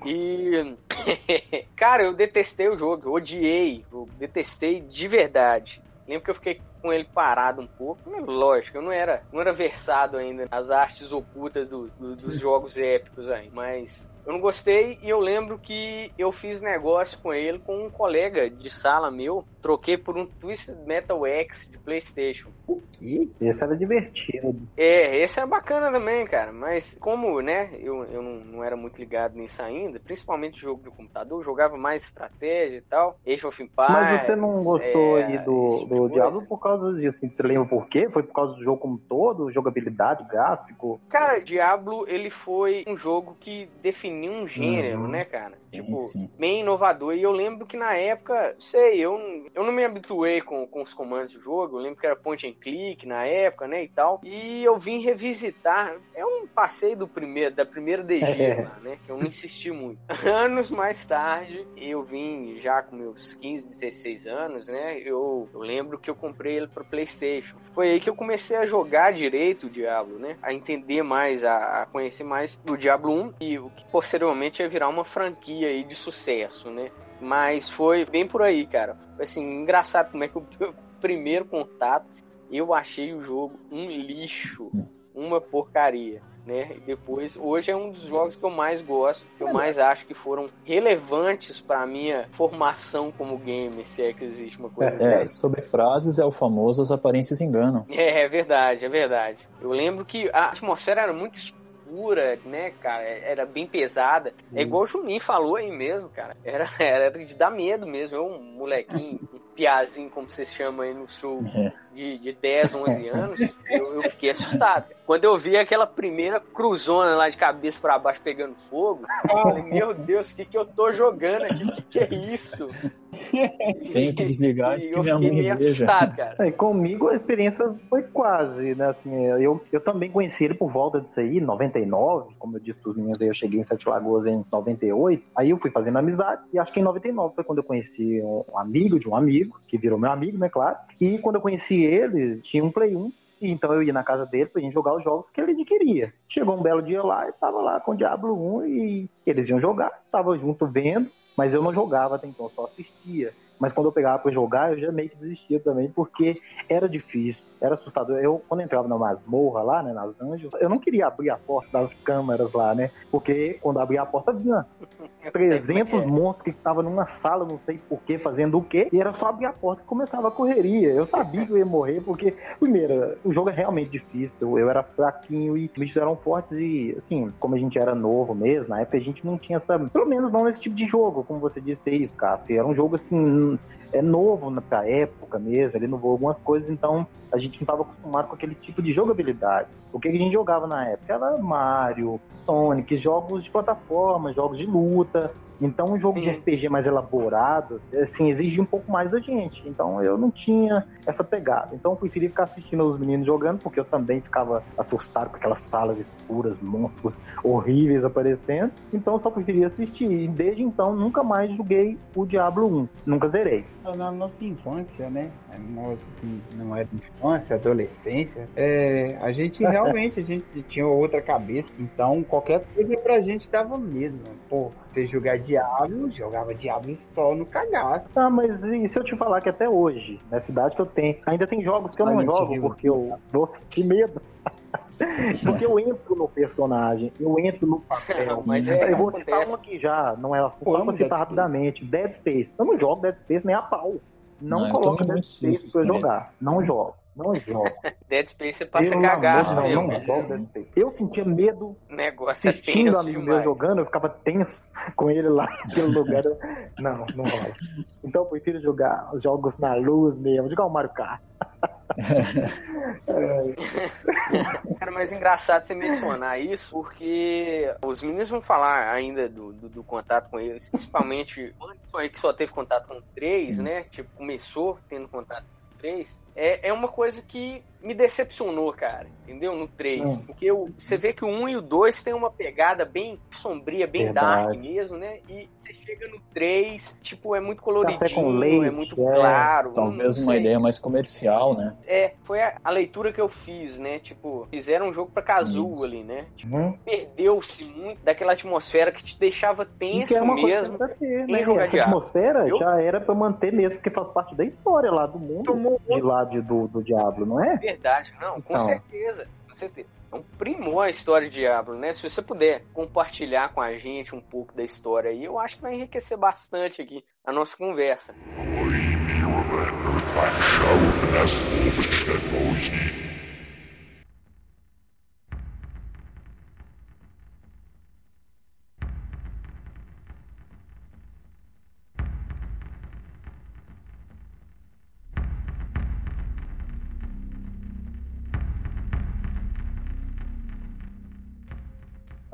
E cara, eu detestei o jogo, odiei, detestei de verdade. Lembro que eu fiquei com ele parado um pouco. Lógico, eu não era, não era versado ainda nas artes ocultas do- do- dos jogos épicos aí. Mas eu não gostei e eu lembro que eu fiz negócio com ele com um colega de sala meu. Troquei por um Twisted Metal X de Playstation. O quê? Esse era divertido. É, esse é bacana também, cara. Mas como, né, eu, eu não, não era muito ligado nisso ainda, principalmente jogo de computador, eu jogava mais estratégia e tal. Age of Empires. Mas você não gostou é, aí do, tipo do. Diablo por causa disso? Assim, você lembra por quê? Foi por causa do jogo como todo? Jogabilidade, gráfico? Cara, Diablo, ele foi um jogo que definiu um gênero, Uhum. né, cara? Tipo, sim. bem inovador. E eu lembro que na época, sei, eu, não- eu não me habituei com, com os comandos do jogo. Eu lembro que era point and click na época, né, e tal. E eu vim revisitar. É um passeio do primeiro, da primeira DG É. lá, né? Que eu não insisti muito. Anos mais tarde, eu vim já com meus 15, 16 anos, né? Eu, eu lembro que eu comprei ele pro PlayStation. Foi aí que eu comecei a jogar direito o Diablo, né? A entender mais, a, a conhecer mais do Diablo 1 e o que posteriormente ia virar uma franquia aí de sucesso, né? Mas foi bem por aí, cara. Foi assim, engraçado como é que o meu primeiro contato eu achei o jogo um lixo, uma porcaria. Né? E depois, hoje é um dos jogos que eu mais gosto, que eu mais acho que foram relevantes para minha formação como gamer, se é que existe uma coisa É, sobre frases é o famoso as aparências enganam. é, é verdade, é verdade. Eu lembro que a atmosfera era muito escura, né, cara? Era bem pesada. É igual o Juninho falou aí mesmo, cara. Era, era de dar medo mesmo. Eu, um molequinho, um piazinho, como vocês chamam aí no sul, É. de, de 10, 11 anos, eu, eu fiquei assustado. Quando eu vi aquela primeira cruzona lá de cabeça pra baixo pegando fogo, eu falei, meu Deus, o que, que eu tô jogando aqui? O que, que é isso? Tenho que desligar E que eu minha fiquei mãe meio veja. assustado, cara. É, comigo a experiência foi quase, né? Assim, eu, eu também conheci ele por volta disso aí, 99, como eu disse pros meninos aí, eu cheguei em Sete Lagoas em 98. Aí eu fui fazendo amizade e acho que em 99 foi quando eu conheci um amigo de um amigo, que virou meu amigo, né, claro. E quando eu conheci ele, tinha um Play 1. e Então eu ia na casa dele pra gente jogar os jogos que ele adquiria. Chegou um belo dia lá e tava lá com o Diablo 1 e eles iam jogar, tava junto vendo, mas eu não jogava até então, só assistia. Mas quando eu pegava pra jogar, eu já meio que desistia também, porque era difícil, era assustador. Eu, quando entrava na masmorra lá, né, nas dungeons, eu não queria abrir as portas das câmeras lá, né? Porque quando abria a porta, vinha Eu sei como é que 300 é. monstros que estavam numa sala, não sei porquê, fazendo o quê, e era só abrir a porta que começava a correria. Eu sabia que eu ia morrer, porque, primeiro, o jogo é realmente difícil, eu era fraquinho e os bichos eram fortes e, assim, como a gente era novo mesmo, na época a gente não tinha essa, pelo menos não nesse tipo de jogo, como você disse aí, Scarf. Era um jogo, assim, é novo na pra época mesmo, ele inovou algumas coisas, então a gente não estava acostumado com aquele tipo de jogabilidade. O que a gente jogava na época era Mario, Sonic, jogos de plataforma, jogos de luta. Então, um jogo Sim. de RPG mais elaborado, assim, exigia um pouco mais da gente. Então, eu não tinha essa pegada. Então, eu preferi ficar assistindo os meninos jogando, porque eu também ficava assustado com aquelas salas escuras, monstros horríveis aparecendo. Então, eu só preferia assistir. E desde então, nunca mais joguei o Diablo 1. Nunca zerei. Na nossa infância, né? Nossa, assim, não era infância, adolescência. É, a gente realmente a gente tinha outra cabeça. Então, qualquer coisa pra gente dava medo. Né? Pô, você jogar Diablo, jogava Diablo só no cagaço. Ah, mas e se eu te falar que até hoje, na cidade que eu tenho, ainda tem jogos que eu não jogo porque eu vou sentir medo. Porque eu entro no personagem, eu entro no papel. Mas é, eu vou citar acontece. um aqui já, não é assunto, Pô, só pra Dead citar Space. rapidamente. Dead Space. Eu não jogo Dead Space nem a pau. Não, Não, coloca Dead Space pra jogar. Não jogo. Não jogo. Dead Space você passa cagaço amor de mesmo. Deus, não jogo Dead Space. Eu sentia medo O negócio é assistindo tenso amigo meu demais. jogando, eu ficava tenso com ele lá naquele lugar. Não, não rola. Então eu prefiro jogar os jogos na luz mesmo, jogar o Mario Kart. Cara, mas é engraçado você mencionar isso, porque os meninos vão falar ainda do, do, do contato com eles, principalmente antes foi que só teve contato com três, né? Tipo, começou tendo contato com três. É, é uma coisa que me decepcionou, cara, entendeu? No 3. Hum. Porque você vê que o 1 e o 2 tem uma pegada bem sombria, bem Verdade. dark mesmo, né? E você chega no 3, tipo, é muito coloridinho, leite, é muito é. claro. Talvez não uma sei. ideia mais comercial, né? É, foi a, a leitura que eu fiz, né? Tipo, fizeram um jogo pra casual Isso. ali, né? Uhum. Perdeu-se muito daquela atmosfera que te deixava tenso que uma mesmo. coisa ter, né? Essa atmosfera Eu- já era pra manter mesmo, porque faz parte da história lá do mundo Tomou de lá de, do, do Diablo, não é? Verdade, não, com Então. certeza. Com certeza. É um primor a história de Diablo, né? Se você puder compartilhar com a gente um pouco da história aí, eu acho que vai enriquecer bastante aqui a nossa conversa.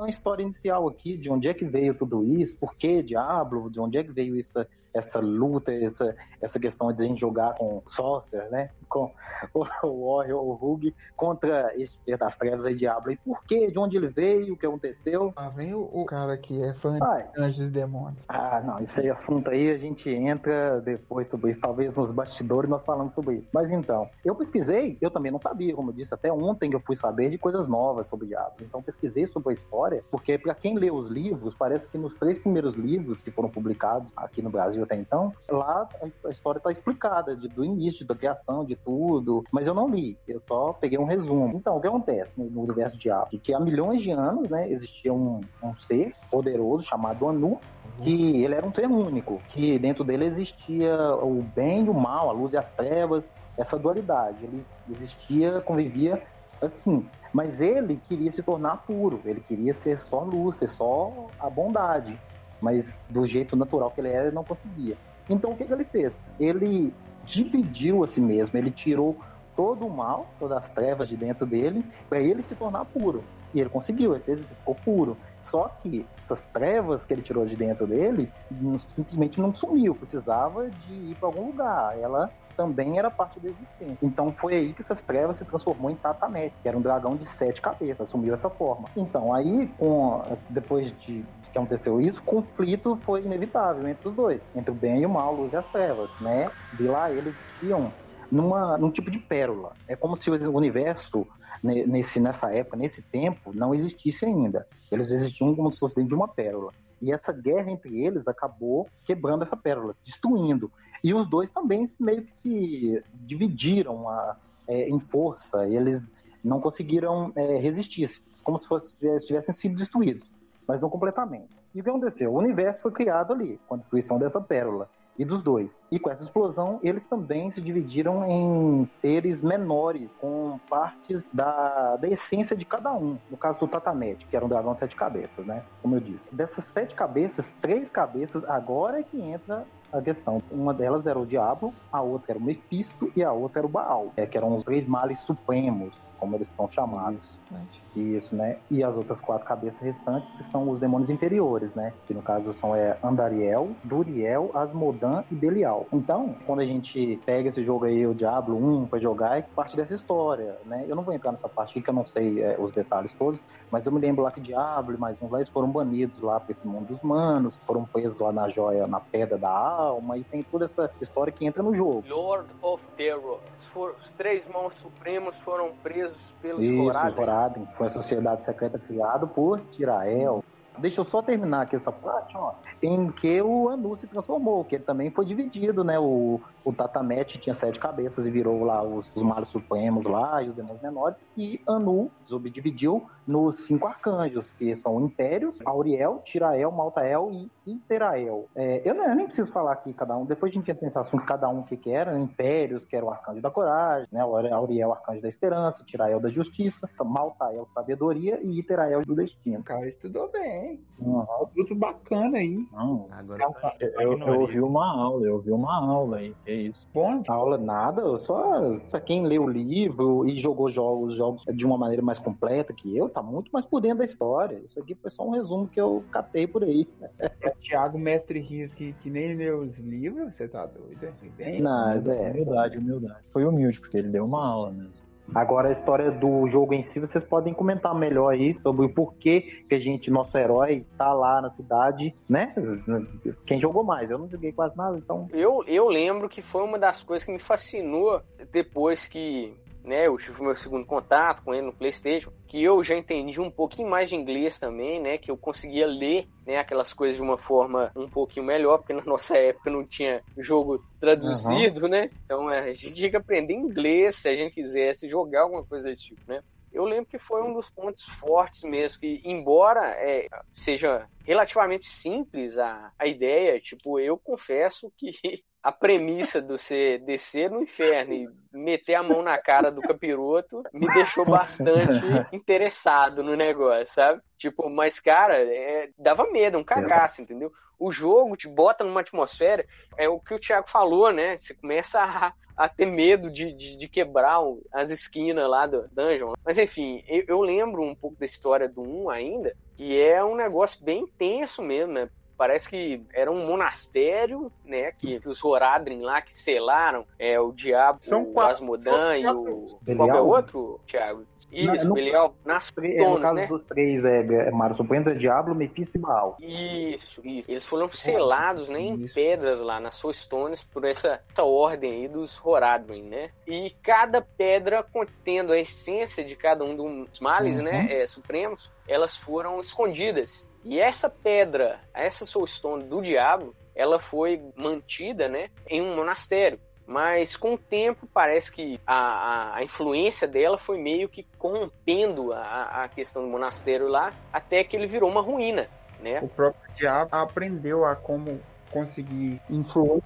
Uma história inicial aqui de onde é que veio tudo isso, por que Diablo, de onde é que veio essa, essa luta, essa, essa questão de a gente jogar com Sorcerer, né? Com o, Warrior, o Rug, contra esse ser das trevas aí, Diablo. E por que, de onde ele veio, o que aconteceu? Lá vem o, o cara que é fã Ai, de Anjos e Demônios. ah, não, esse aí, assunto aí a gente entra depois sobre isso. Talvez nos bastidores nós falamos sobre isso. Mas então, eu pesquisei, eu também não sabia, como eu disse, até ontem que eu fui saber de coisas novas sobre Diablo. Então pesquisei sobre a história, porque para quem lê os livros, parece que nos três primeiros livros que foram publicados aqui no Brasil até então, lá a- a história está explicada, de- do início, da criação, de tudo. Mas eu não li, eu só peguei um resumo. Então, o que acontece no, no universo de Diablo? Que há milhões de anos, né, existia um, um ser poderoso chamado Anu, que ele era um ser único, que dentro dele existia o bem e o mal, a luz e as trevas, essa dualidade. Ele existia, convivia assim. Mas ele queria se tornar puro, ele queria ser só luz, ser só a bondade. Mas do jeito natural que ele era, ele não conseguia. Então o que, que ele fez? Ele dividiu a si mesmo, ele tirou todo o mal, todas as trevas de dentro dele, para ele se tornar puro. E ele conseguiu, ele fez, ele ficou puro. Só que essas trevas que ele tirou de dentro dele não- simplesmente não sumiu, precisava de ir para algum lugar. Ela também era parte da existência. Então foi aí que essas trevas se transformou em Tatamet, que era um dragão de sete cabeças, assumiu essa forma. Então aí, com, depois de que aconteceu isso, o conflito foi inevitável entre os dois, entre o bem e o mal, luz e as trevas, né? De lá eles iam numa, num tipo de pérola. É como se o universo ne- nesse, nessa época, nesse tempo, não existisse ainda. Eles existiam como se fosse dentro de uma pérola. E essa guerra entre eles acabou quebrando essa pérola, destruindo. E os dois também meio que se dividiram a- é, em força, eles não conseguiram é, resistir, como se fosse, tivessem sido destruídos, mas não completamente. E o que aconteceu? O universo foi criado ali, com a destruição dessa pérola. E dos dois. E com essa explosão, eles também se dividiram em seres menores, com partes da, da essência de cada um. No caso do Tatamete, que era um dragão de sete cabeças, né? Como eu disse. Dessas sete cabeças, três cabeças, agora é que entra a questão. Uma delas era o Diabo, a outra era o Mephisto e a outra era o Baal, é, que eram os três males supremos, como eles são chamados. Isso, né? E as outras quatro cabeças restantes, que são os demônios inferiores, né? Que no caso são é, Andariel, Duriel, Asmodan e Belial. Então, quando a gente pega esse jogo aí, o Diablo 1, pra jogar, é parte dessa história, né? Eu não vou entrar nessa parte aqui, que eu não sei é, os detalhes todos, mas eu me lembro lá que Diablo e mais uns lá, eles foram banidos lá pra esse mundo dos manos, foram presos lá na joia, na pedra da alma, e tem toda essa história que entra no jogo. Lord of Terror. Os três mãos supremos foram presos pelos Isso. Horadrim. Foi a sociedade secreta criada por Tirael. Deixa eu só terminar aqui essa parte, ó. Em que o Anu se transformou, que ele também foi dividido, né? O, o Tatamete tinha sete cabeças e virou lá os, os malos supremos lá e os demônios menores. E Anu subdividiu nos cinco arcanjos, que são Impérios, Auriel, Tirael, Maltael e Interael. É, eu, eu nem preciso falar aqui cada um, depois a gente entra nesse assunto, cada um que que era. Impérios, que era o arcanjo da coragem, né? Auriel, arcanjo da esperança, Tirael da justiça, Maltael, sabedoria e Iterael do destino. O cara estudou bem. Uhum. Tudo bacana aí. Não, Agora eu tô Eu, eu, eu ouvi uma aula, eu ouvi uma aula aí, que isso. Bom, aula nada, só, só quem lê o livro e jogou jogos, jogos de uma maneira mais completa que eu, tá muito mais por dentro da história. Isso aqui foi só um resumo que eu catei por aí. Thiago Mestre Rios, que, que nem meus livros, você tá doido? é? Bem, Não, é. Humildade, humildade. Foi humilde, porque ele deu uma aula mesmo. Agora a história do jogo em si, vocês podem comentar melhor aí sobre o porquê que a gente, nosso herói, tá lá na cidade, né? Quem jogou mais? Eu não joguei quase nada, então. Eu, eu lembro que foi uma das coisas que me fascinou depois que né, eu tive meu segundo contato com ele no PlayStation, que eu já entendi um pouquinho mais de inglês também, né, que eu conseguia ler né, aquelas coisas de uma forma um pouquinho melhor, porque na nossa época não tinha jogo traduzido, né? Então é, a gente tinha que aprender inglês se a gente quisesse jogar alguma coisa desse tipo, né? Eu lembro que foi um dos pontos fortes mesmo, que embora é, seja relativamente simples a, a ideia, tipo, eu confesso que a premissa do você descer no inferno e meter a mão na cara do capiroto me deixou bastante interessado no negócio, sabe? Tipo, mas, cara, é, dava medo, um cagaço, entendeu? O jogo te bota numa atmosfera, é o que o Thiago falou, né? Você começa a, a ter medo de, de, de quebrar as esquinas lá do dungeon. Mas enfim, eu, eu lembro um pouco da história do 1 ainda, que é um negócio bem intenso mesmo, né? Parece que era um monastério, né? Que, que os Horadrim lá que selaram é, o diabo, São o quatro- Asmodan e o. Belial? Qual é o outro, Thiago? Isso, no- Belial, nas É, no caso né? dos três, é, é Supremo, é Diablo, Mephisto e Baal. Isso, isso. Eles foram selados né, em Isso. pedras lá nas Soul Stones por essa, essa ordem aí dos Horadrim, né? E cada pedra contendo a essência de cada um dos males, Uhum. né? é, supremos, elas foram escondidas. E essa pedra, essa Soul Stone do diabo, ela foi mantida, né? Em um monastério. Mas com o tempo parece que a, a, a influência dela foi meio que corrompendo a, a questão do monastério lá, até que ele virou uma ruína, né? O próprio diabo aprendeu a como conseguir influenciar.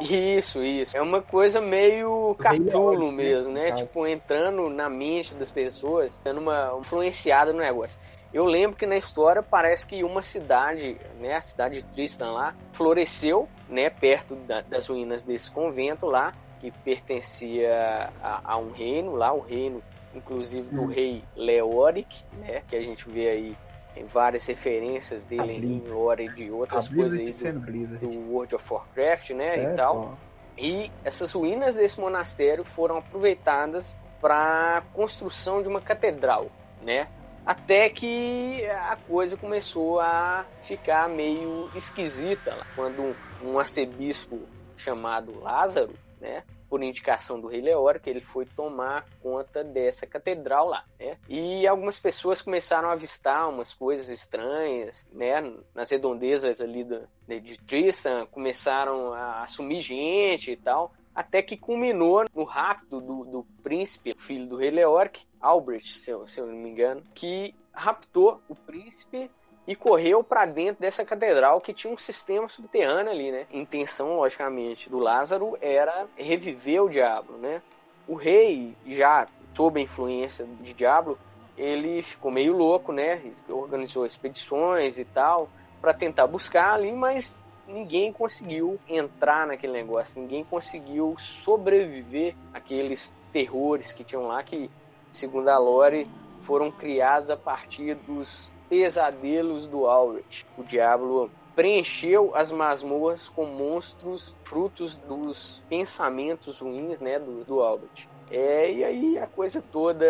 Isso, isso. É uma coisa meio Leão, né, mesmo, né? Tipo, entrando na mente das pessoas, dando uma influenciada no negócio. Eu lembro que na história parece que uma cidade, né, a cidade de Tristan lá, floresceu, né, perto da- das ruínas desse convento lá, que pertencia a, a um reino lá, o reino, inclusive, do Hum. rei Leoric, né, que a gente vê aí em várias referências dele em lore e de outras coisas Blizzard aí do, Blizzard. do World of Warcraft, né, É, e tal. pô. E essas ruínas desse monastério foram aproveitadas para a construção de uma catedral, né? Até que a coisa começou a ficar meio esquisita lá, quando um, arcebispo chamado Lázaro né? Por indicação do rei Leório, ele foi tomar conta dessa catedral lá, né? E algumas pessoas começaram a avistar umas coisas estranhas, né? Nas redondezas ali do, de Tristan, começaram a assumir gente e tal até que culminou no rapto do, do príncipe, filho do rei Leoric, Albrecht, se eu, se eu não me engano, que raptou o príncipe e correu para dentro dessa catedral que tinha um sistema subterrâneo ali, né? Intenção, logicamente, do Lázaro era reviver o diabo, né? O rei, já sob a influência de Diablo, ele ficou meio louco, né? Organizou expedições e tal para tentar buscar ali, mas ninguém conseguiu entrar naquele negócio, ninguém conseguiu sobreviver àqueles terrores que tinham lá, que, segundo a Lore, foram criados a partir dos pesadelos do Aurich. O diabo preencheu as masmorras com monstros frutos dos pensamentos ruins né, do, do Albert. É, e aí a coisa toda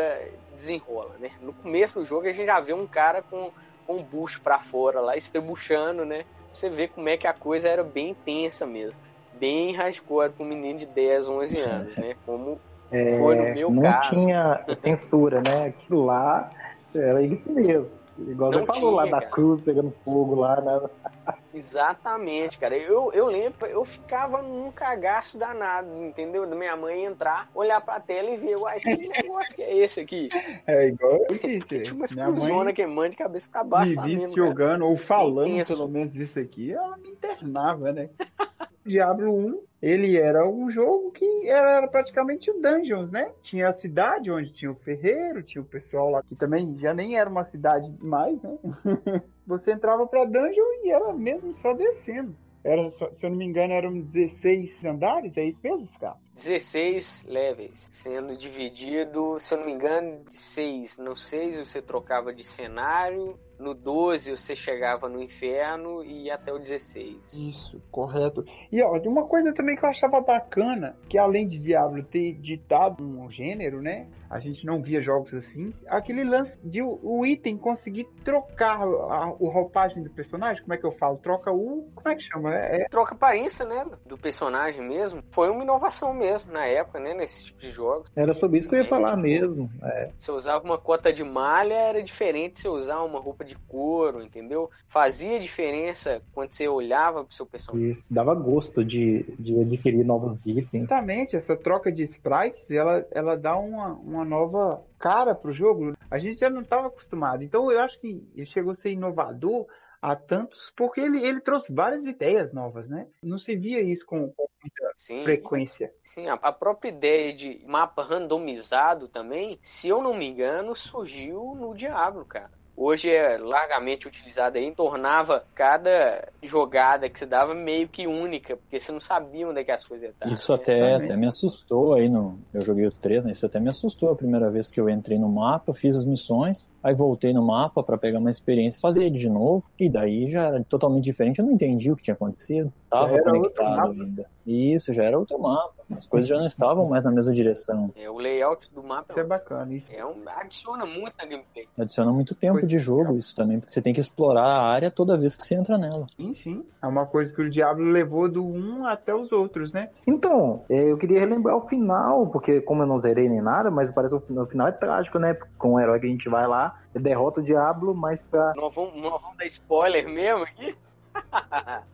desenrola, né? No começo do jogo a gente já vê um cara com, com um bucho para fora lá, estrebuchando, né? Você vê como é que a coisa era bem tensa mesmo. Bem hardcore para um menino de 10, 11 anos, né? Como é, foi no meu não caso. Não tinha censura, né? Aquilo lá era isso mesmo. Igual não você falou tinha, lá da cara. cruz pegando fogo lá, né? Exatamente, cara. Eu, eu lembro, eu ficava num cagaço danado, entendeu? Da minha mãe entrar, olhar pra tela e ver, uai, que negócio que é esse aqui? É igual eu disse. Tinha uma minha que mãe de cabeça pra baixo. Me visse jogando, ou falando pelo menos isso aqui, ela me internava, né? Diablo 1, ele era um jogo que era praticamente o Dungeons, né? Tinha a cidade onde tinha o ferreiro, tinha o pessoal lá que também já nem era uma cidade mais, né? Você entrava pra Dungeon e era mesmo só descendo. Era, se eu não me engano, eram 16 andares, é isso mesmo, cara? 16 levels, sendo dividido, se eu não me engano, de 6. No 6 você trocava de cenário, no 12 você chegava no inferno e até o 16. Isso, correto. E ó, uma coisa também que eu achava bacana, que além de Diablo ter ditado um gênero, né? A gente não via jogos assim. Aquele lance de o, item conseguir trocar a, o roupagem do personagem, como é que eu falo? Troca o. Como é que chama? É, é... Troca a aparência, né? Do personagem mesmo. Foi uma inovação mesmo na época, né? Nesse tipo de jogos. Era sobre isso que eu ia falar mesmo. É. Se usava uma cota de malha, era diferente se usar uma roupa de couro, entendeu? Fazia diferença quando você olhava pro seu personagem. Isso, dava gosto de, de adquirir novos itens. Exatamente, essa troca de sprites, ela, ela dá uma, uma nova cara pro jogo. A gente já não estava acostumado. Então eu acho que ele chegou a ser inovador a tantos, porque ele, ele trouxe várias ideias novas, né? Não se via isso com, com muita Sim. frequência. Sim, a, a, própria ideia de mapa randomizado também, se eu não me engano, surgiu no Diablo, cara hoje é largamente utilizada aí, tornava cada jogada que se dava meio que única, porque você não sabia onde é que as coisas estavam. Isso né? até, até me assustou aí, no, eu joguei o 3, né? Isso até me assustou a primeira vez que eu entrei no mapa, fiz as missões, aí voltei no mapa para pegar uma experiência, fazer ele de novo, e daí já era totalmente diferente, eu não entendi o que tinha acontecido, tava conectado ainda. Isso, já era outro mapa. As coisas já não estavam mais na mesma direção. É, o layout do mapa isso é bacana. Isso. É um, adiciona muito na gameplay. Adiciona muito tempo de jogo isso também, porque você tem que explorar a área toda vez que você entra nela. Sim, sim. É uma coisa que o Diablo levou do 1 até os outros, né? Então, é, eu queria relembrar o final, porque como eu não zerei nem nada, mas parece que o final é trágico, né? Com o herói que a gente vai lá, derrota o Diablo, mas pra... Não vamos, não vamos dar spoiler mesmo aqui?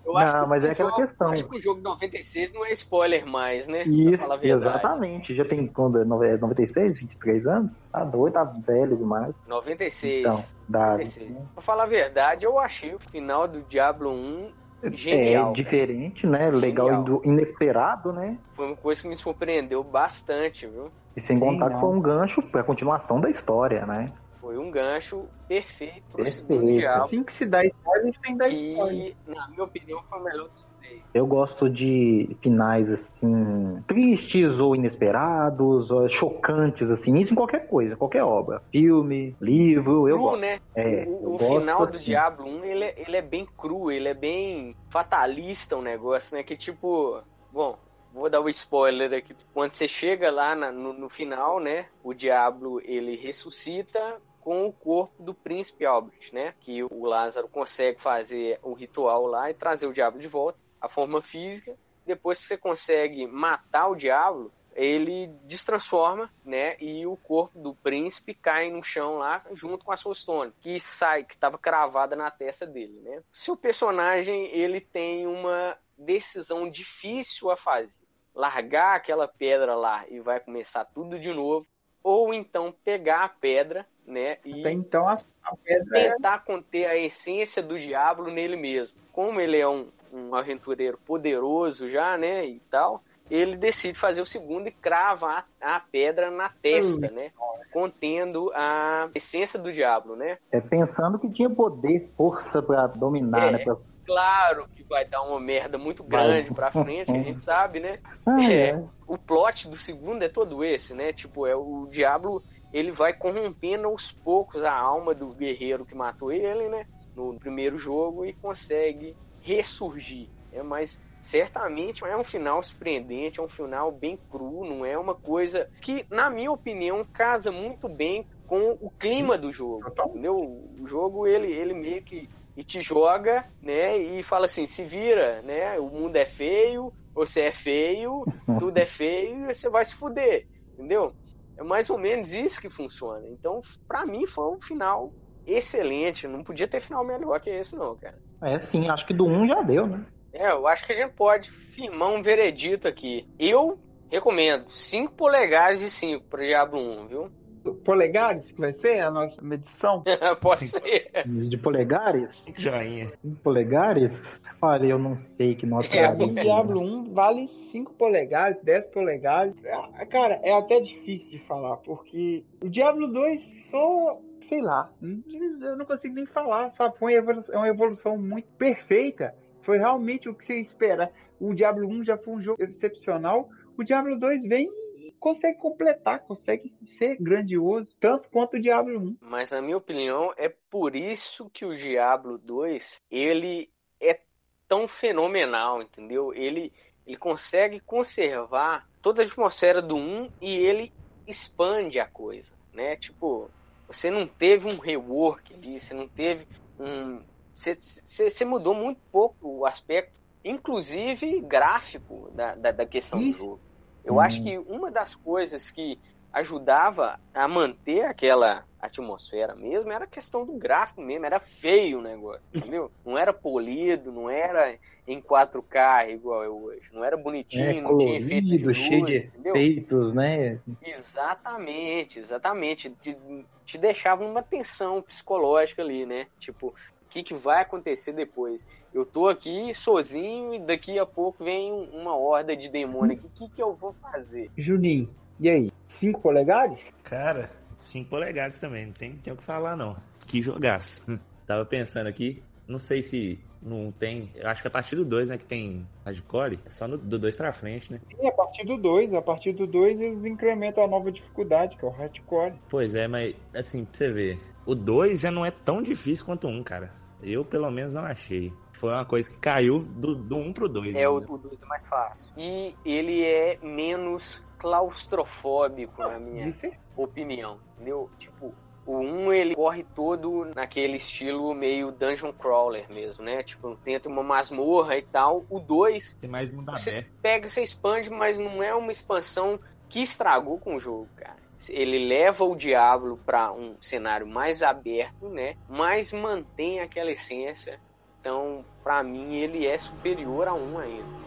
Não, mas é aquela jogo, questão. Acho que o jogo 96 não é spoiler mais, né? Isso, exatamente. Já tem quando é 96, 23 é anos? Tá doido, tá velho demais. 96. Então, dá. 96. Pra falar a verdade, eu achei o final do Diablo 1 Genial, é diferente, né? Legal e inesperado, né? Foi uma coisa que me surpreendeu bastante, viu? E sem contar que foi um gancho pra continuação da história, né? Foi um gancho perfeito pro perfeito. segundo diálogo. Assim que se dá spoiler, sem dar que, spoiler. na minha opinião, foi o melhor dos três. Eu gosto de finais, assim, tristes ou inesperados, ou chocantes, assim, isso em qualquer coisa, qualquer obra. Filme, livro, eu cru, gosto. né? É, o, o final assim. do Diablo 1, ele é, ele é bem cru, ele é bem fatalista o um negócio, né? Que tipo, bom, vou dar o um spoiler aqui. Quando você chega lá na, no, no, final, né? O diabo ele ressuscita com o corpo do príncipe Albert, né? Que o Lázaro consegue fazer o ritual lá e trazer o diabo de volta, a forma física. depois que você consegue matar o diabo, ele destransforma, né? E o corpo do príncipe cai no chão lá, junto com a Soul Stone, que sai, que estava cravada na testa dele, né? Se o personagem ele tem uma decisão difícil a fazer, largar aquela pedra lá e vai começar tudo de novo, ou então pegar a pedra, né? E Até então a, a pedra é tentar conter a essência do diabo nele mesmo. Como ele é um, um aventureiro poderoso já, né, e tal, ele decide fazer o segundo e crava a, a pedra na testa, né, contendo a essência do diabo, né. É pensando que tinha poder, força pra dominar, É. né? Pra... Claro que vai dar uma merda muito grande pra frente, que a gente sabe, né. Ah, É. é. o plot do segundo é todo esse, né? Tipo, é o diabo, ele vai corrompendo aos poucos a alma do guerreiro que matou ele, né? No primeiro jogo e consegue ressurgir. É, mas certamente é um final surpreendente, é um final bem cru, não é uma coisa que, na minha opinião, casa muito bem com o clima do jogo, entendeu? O jogo, ele, ele meio que e te joga, né? E fala assim, se vira, né? O mundo é feio, você é feio, tudo é feio e você vai se fuder, entendeu? É mais ou menos isso que funciona. Então, pra mim, foi um final excelente. Não podia ter final melhor que esse, não, cara. É sim, acho que do 1 já deu, né? É, eu acho que a gente pode firmar um veredito aqui. Eu recomendo 5 polegadas de 5 para Diablo 1, viu? polegares que vai ser a nossa medição. Pode ser. De polegares? Joinha. Polegares? Olha, eu não sei que nota É, eu O. Diablo 1 vale 5 polegadas, 10 polegadas. Ah, Cara, é até difícil de falar, porque o Diablo 2 só, sei lá, eu não consigo nem falar, sabe? Foi uma evolução, é uma evolução muito perfeita. Foi realmente o que você espera. O Diablo 1 já foi um jogo excepcional. O Diablo 2 vem e consegue completar, consegue ser grandioso, tanto quanto o Diablo 1. Mas na minha opinião, é por isso que o Diablo 2, ele é tão fenomenal, entendeu? Ele, ele consegue conservar toda a atmosfera do 1 e ele expande a coisa, né? Tipo, você não teve um rework ali, você não teve um... Você, mudou muito pouco o aspecto, inclusive gráfico, da, da, da questão do Isso. jogo. Eu acho que uma das coisas que ajudava a manter aquela atmosfera mesmo era a questão do gráfico mesmo, era feio o negócio, entendeu? Não era polido, não era em 4K igual é hoje, não era bonitinho, É não tinha efeito de luz, cheio de entendeu? efeitos, né? Exatamente, exatamente. Te, te deixava numa tensão psicológica ali, né? Tipo, que, que vai acontecer depois? Eu tô aqui sozinho e daqui a pouco vem um- uma horda de demônio aqui. O que, que eu vou fazer? Juninho, e aí? 5 polegadas? Cara, 5 polegadas também, não tem, tem o que falar não. Que jogaço. Tava pensando aqui, não sei se não tem. Eu acho que a partir do 2, né, que tem hardcore, é só no, do 2 pra frente, né? E a partir do 2, a partir do 2 eles incrementam a nova dificuldade, que é o hardcore. Pois é, mas assim, pra você ver, o 2 já não é tão difícil quanto o 1, um, cara. Eu, pelo menos, não achei. Foi uma coisa que caiu do, do 1 um pro 2. É, o, o 2 é mais fácil. E ele é menos claustrofóbico, na minha opinião, entendeu? Tipo, o 1 ele corre todo naquele estilo meio dungeon crawler mesmo, né? Tipo, tenta uma masmorra e tal. O 2 Tem mais mundo Você- aberto. pega, você expande, mas não é uma expansão que estragou com o jogo, cara. Ele leva o Diablo para um cenário mais aberto, né? Mas mantém aquela essência. Então, pra mim, ele é superior a um ainda.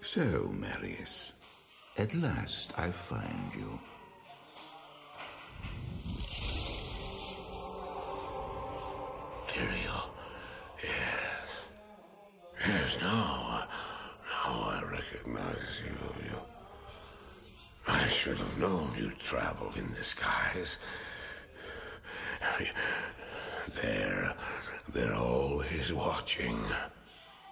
So, Marius, at last I find you. Tyrael, yes. Yes, now, now I recognize you. I should have known you'd travel in the skies. They're, they're always watching.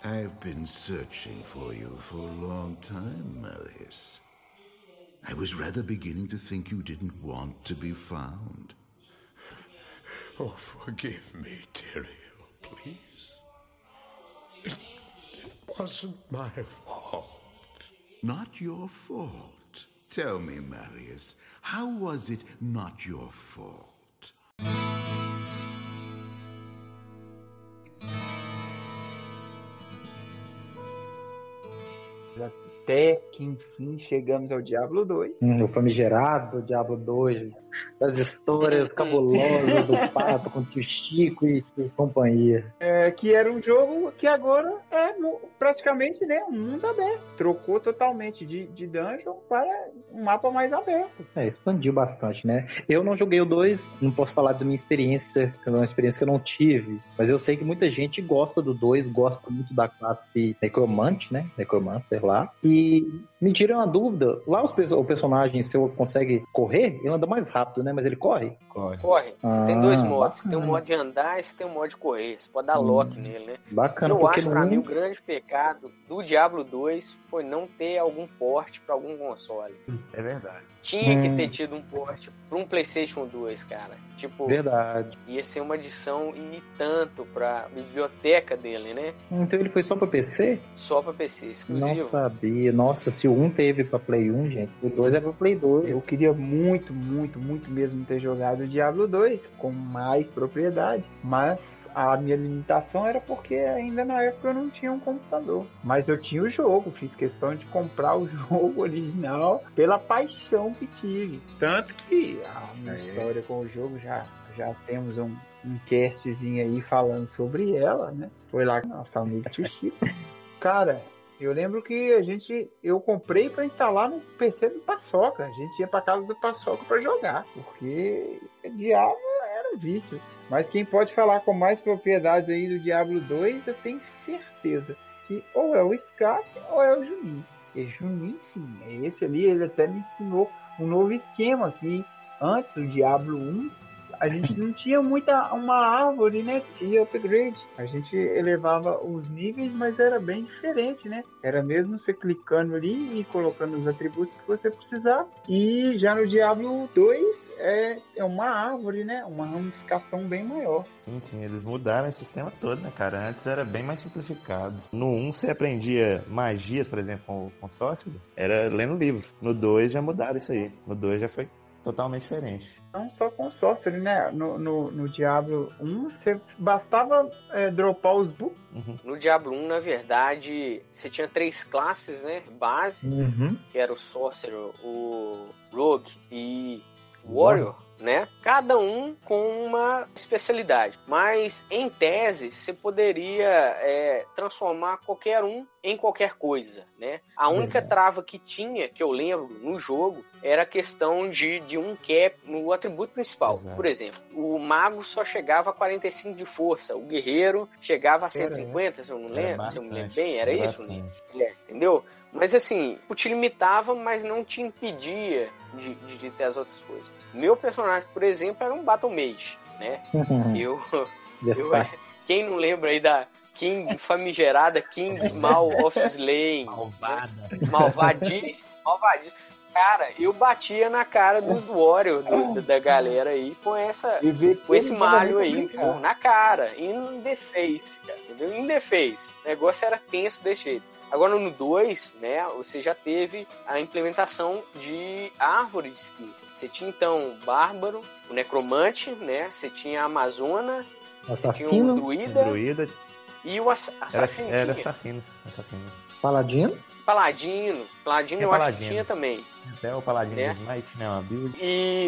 I've been searching for you for a long time, Marius. I was rather beginning to think you didn't want to be found. Oh, forgive me, Tyrael, please. It, it wasn't my fault. Not your fault. Tell me, Marius, how was it not your fault? That Até que enfim chegamos ao Diablo 2. Hum, o famigerado Diablo 2, das histórias cabulosas do Pato com o tio Chico e, e companhia. É, que era um jogo que agora é praticamente né, um mundo aberto. Trocou totalmente de, de dungeon para um mapa mais aberto. É, expandiu bastante, né? Eu não joguei o 2, não posso falar da minha experiência, que é uma experiência que eu não tive, mas eu sei que muita gente gosta do 2, gosta muito da classe Necromante, né? Necromancer lá. E me tira uma dúvida, lá os, o personagem seu consegue correr, ele anda mais rápido, né? Mas ele corre? Corre. Corre. Você tem Ah, dois modos. Você tem um modo de andar e você tem um modo de correr. Você pode dar Hum. lock nele, né? Bacana, Eu acho, pra mim, um- o grande pecado do Diablo 2 foi não ter algum porte pra algum console. É verdade. Tinha que Hum. ter tido um porte pra um PlayStation 2, cara. Tipo, Verdade. ia ser uma adição e tanto pra biblioteca dele, né? Então ele foi só pra PC? Só pra PC, Não exclusivo. sabia. Nossa, se o 1 teve pra Play 1, gente, o 2 é pra Play 2. Eu queria muito, muito, muito mesmo ter jogado o Diablo 2 com mais propriedade, mas a minha limitação era porque ainda na época eu não tinha um computador. Mas eu tinha o jogo, fiz questão de comprar o jogo original pela paixão que tive. Tanto que a minha Aí. história com o jogo já, já temos um, um castzinho aí falando sobre ela, né? Foi lá com nosso amigo Tio Chico. Cara, eu lembro que a gente, eu comprei para instalar no PC do Paçoca. A gente ia para casa do Paçoca para jogar, porque era um vício. Mas quem pode falar com mais propriedades aí do Diablo 2, eu tenho certeza que ou é o Scar ou é o Juninho. E Juninho sim, é esse ali, ele até me ensinou um novo esquema que antes do Diablo 1 a gente não tinha muita uma árvore, né? Tinha upgrade. A gente elevava os níveis, mas era bem diferente, né? Era mesmo você clicando ali e colocando os atributos que você precisava. E já no Diablo 2 é, é uma árvore, né? Uma ramificação bem maior. Sim, sim, eles mudaram esse sistema todo, né, cara? Antes era bem mais simplificado. No 1 você aprendia magias, por exemplo, com, com Sorcerer, era lendo livro. No 2 já mudaram isso aí. No 2 já foi totalmente diferente. Não só com Sorcery, né? No, no, no Diablo 1, você bastava é, dropar os books. Uhum. No Diablo 1, na verdade, você tinha três classes, né? Base, Uhum. que era o Sorcerer, o Rogue e o Warrior, né? Cada um com uma especialidade. Mas, em tese, você poderia é, transformar qualquer um em qualquer coisa, né? A única Verdade. trava que tinha, que eu lembro, no jogo, era a questão de, de um cap no atributo principal. Exato. Por exemplo, o mago só chegava a 45 de força, o guerreiro chegava a 150, se eu não Era lembro, se eu me lembro bem, era isso, né? É, entendeu? Mas assim, te limitava, mas não te impedia de, de, de ter as outras coisas. Meu personagem, por exemplo, era um Battle Mage, né? Eu, eu Versace. quem não lembra aí da King famigerada Kingsmal of Slain, Malvada. malvadíssimo, malvadíssimo. Cara, eu batia na cara dos Warriors do- do- da galera aí com essa E com esse malho aí? Na cara, in the face, cara, entendeu? In the face. O negócio era tenso desse jeito. Agora no 2, né, você já teve a implementação de árvore de skill. Você tinha então o bárbaro, o necromante, né? Você tinha a amazona, você tinha o Assassino, druida Druida e o ass era, assassino. era tinha. assassino. assassino. Paladino. Paladino. Paladino Tinha eu acho que paladino. tinha também. Até o Paladino É. do Smite, né? Uma build.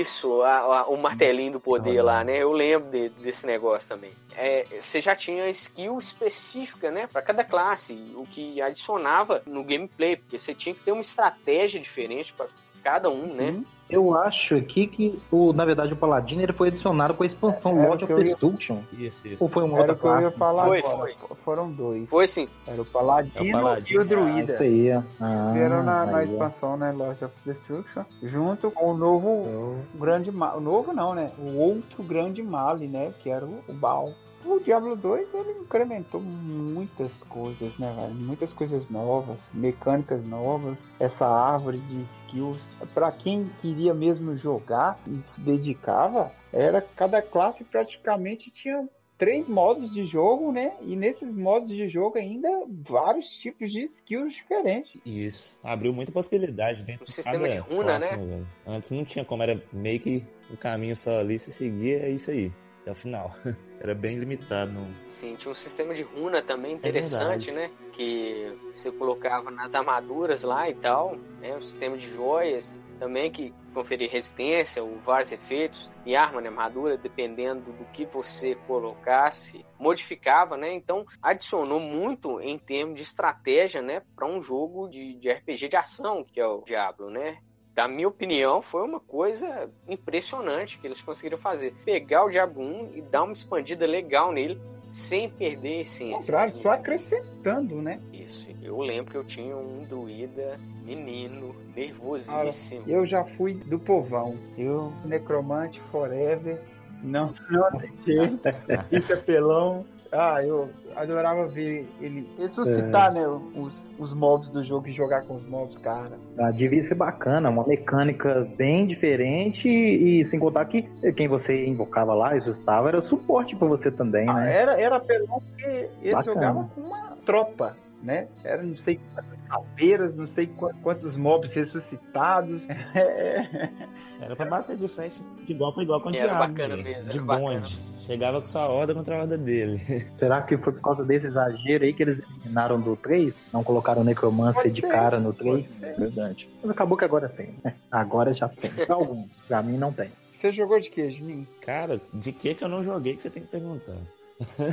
Isso, a- a- o martelinho do poder lá, né? Eu lembro de- desse negócio também. É, você já tinha skill específica, né? Pra cada classe, o que adicionava no gameplay, porque você tinha que ter uma estratégia diferente pra cada um, né? Eu acho aqui que, o, na verdade, o Paladino ele foi adicionado com a expansão Era Lord of eu ia- Destruction. Isso, isso. Ou foi uma Era outra o que eu ia falar Foi, agora. foi. Foram dois. Foi sim. Era o Paladino, É o Paladino. e o Ah, Druida. isso aí. Ah, Vieram na, na aí, ó. expansão, né? Lord of Destruction. Junto com o novo grande mal. O novo não, né? O outro grande male, né? Que era o, o Baal. O Diablo 2 ele incrementou muitas coisas, né, velho? Muitas coisas novas, mecânicas novas, essa árvore de skills. Pra quem queria mesmo jogar e se dedicava, era cada classe praticamente tinha três modos de jogo, né? E nesses modos de jogo ainda vários tipos de skills diferentes. Isso. Abriu muita possibilidade dentro O de sistema de runa, classe, né? velho? Antes não tinha como, era meio que o caminho só ali, se seguia, é isso aí. Até o final. Era bem limitado. Sim, tinha um sistema de runa também interessante, né? Que você colocava nas armaduras lá e tal, né? Um sistema de joias também que conferia resistência ou vários efeitos e arma na armadura, dependendo do que você colocasse, modificava, né? Então adicionou muito em termos de estratégia, né? Para um jogo de, de RPG de ação que é o Diablo, né? Da minha opinião, foi uma coisa impressionante que eles conseguiram fazer. Pegar o Diablo 1 e dar uma expandida legal nele, sem perder a essência. Contrário, só acrescentando, né? Isso. Eu lembro que eu tinha um druida menino, nervosíssimo. eu já fui do povão. Eu, necromante forever. Não, não. Isso é pelão. Ah, eu adorava ver ele ressuscitar, é. né, os, os mobs do jogo e jogar com os mobs, cara. Ah, devia ser bacana, uma mecânica bem diferente e, sem contar que quem você invocava lá, isso estava, era suporte para você também, ah, né? Era, era pelão porque ele bacana. jogava com uma tropa né? Era não sei quantas caveiras, não sei quantos mobs ressuscitados. Era pra bater de frente de igual para igual com o Era Diabo, bacana mesmo. De bonde. Chegava com sua horda contra a horda dele. Será que foi por causa desse exagero aí que eles eliminaram do 3? Não colocaram Necromancer de cara no 3? Verdade. Mas acabou que agora tem. Agora já tem. Alguns. Pra mim não tem. Você jogou de que, Juninho? Cara, de que que eu não joguei que você tem que perguntar.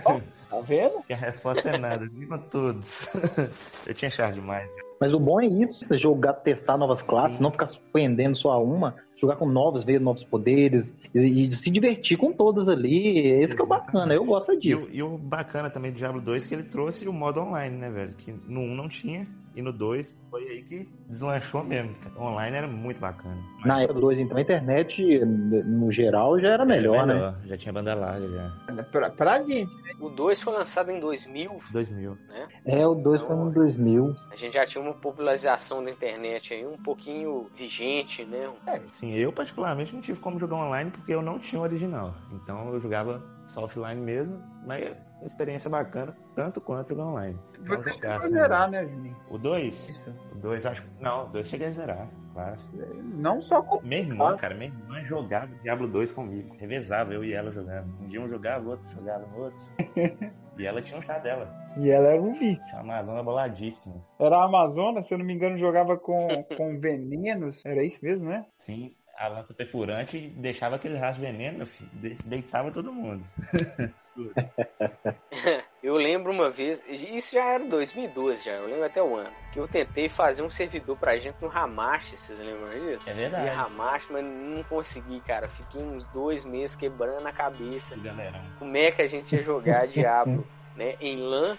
Oh, tá vendo? Que a resposta é nada, viva todos. eu tinha charge demais. Mas o bom é isso, jogar, testar novas classes, Sim. não ficar surpreendendo só uma, jogar com novos, ver novos poderes e, e, se divertir com todas ali. Esse Exatamente. que é o bacana, eu gosto disso. E, e, o bacana também do Diablo 2 é que ele trouxe o modo online, né, velho? Que no 1 não tinha. E no 2 foi aí que deslanchou mesmo. Online era muito bacana. Mas... Na época do 2, então, a internet, no geral, já era melhor, era melhor. né? Já tinha banda larga já. Pra, pra gente? O 2 foi lançado em 2000. 2000. Né? É, o 2 então, foi em 2000. A gente já tinha uma popularização da internet aí um pouquinho vigente, né? É, sim, eu particularmente não tive como jogar online porque eu não tinha o original. Então eu jogava só offline mesmo, mas experiência bacana, tanto quanto jogar online. Então, Você chegou a zerar, né, Juninho? O 2? O 2, acho Não, o 2 cheguei a zerar, claro. Não só com. Minha irmã, cara, minha irmã jogava Diablo 2 comigo. Revezava, eu e ela jogando. Um dia um jogava, o outro jogava no outro. e ela tinha um chá dela. E ela era um vi. Tinha uma Amazona boladíssima. Era a Amazona, se eu não me engano, jogava com, com venenos. Era isso mesmo, né? Sim, a lança perfurante e deixava aquele rastro de veneno, meu filho, deitava todo mundo. eu lembro uma vez, isso já era 2012 já, eu lembro até o ano, que eu tentei fazer um servidor pra gente no Hamash, vocês lembram disso? É verdade. E mas não consegui, cara, fiquei uns dois meses quebrando a cabeça. Galera. Como é que a gente ia jogar Diablo? né, em LAN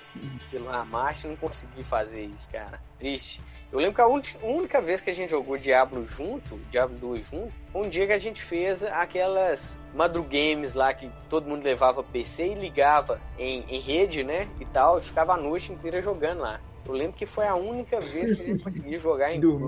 pelo Hamash, não consegui fazer isso, cara. Triste. Eu lembro que a única vez que a gente jogou Diablo junto, Diablo 2 junto, foi um dia que a gente fez aquelas madrugames lá que todo mundo levava PC e ligava em, em rede, né, e tal, e ficava a noite inteira jogando lá. Eu lembro que foi a única vez que a gente conseguiu jogar em grupo.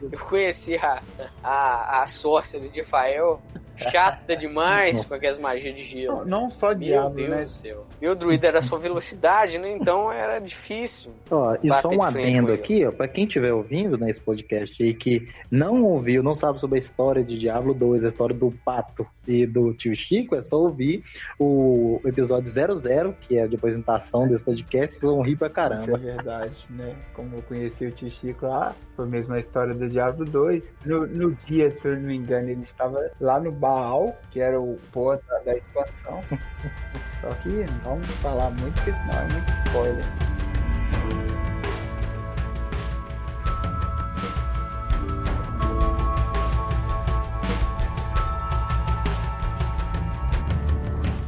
Eu conheci a, a, a sorcerer de Fael, chata demais com aquelas magias de gelo. Não, não só diabo, Meu Deus né? do céu. E o druida era só velocidade, né? Então era difícil. Ó, e só um adendo aqui, ó, pra quem estiver ouvindo nesse podcast aí que não ouviu, não sabe sobre a história de Diablo 2, a história do Pato e do Tio Chico, é só ouvir o episódio 00, que é a apresentação desse podcast, vocês vão rir pra caramba. É verdade, né? Como eu conheci o Tio Chico lá, foi mesmo a história do Diablo 2. No, no dia, se eu não me engano, ele estava lá no Baal, que era o porta da expansão. Só que não vamos falar muito, porque senão é muito spoiler.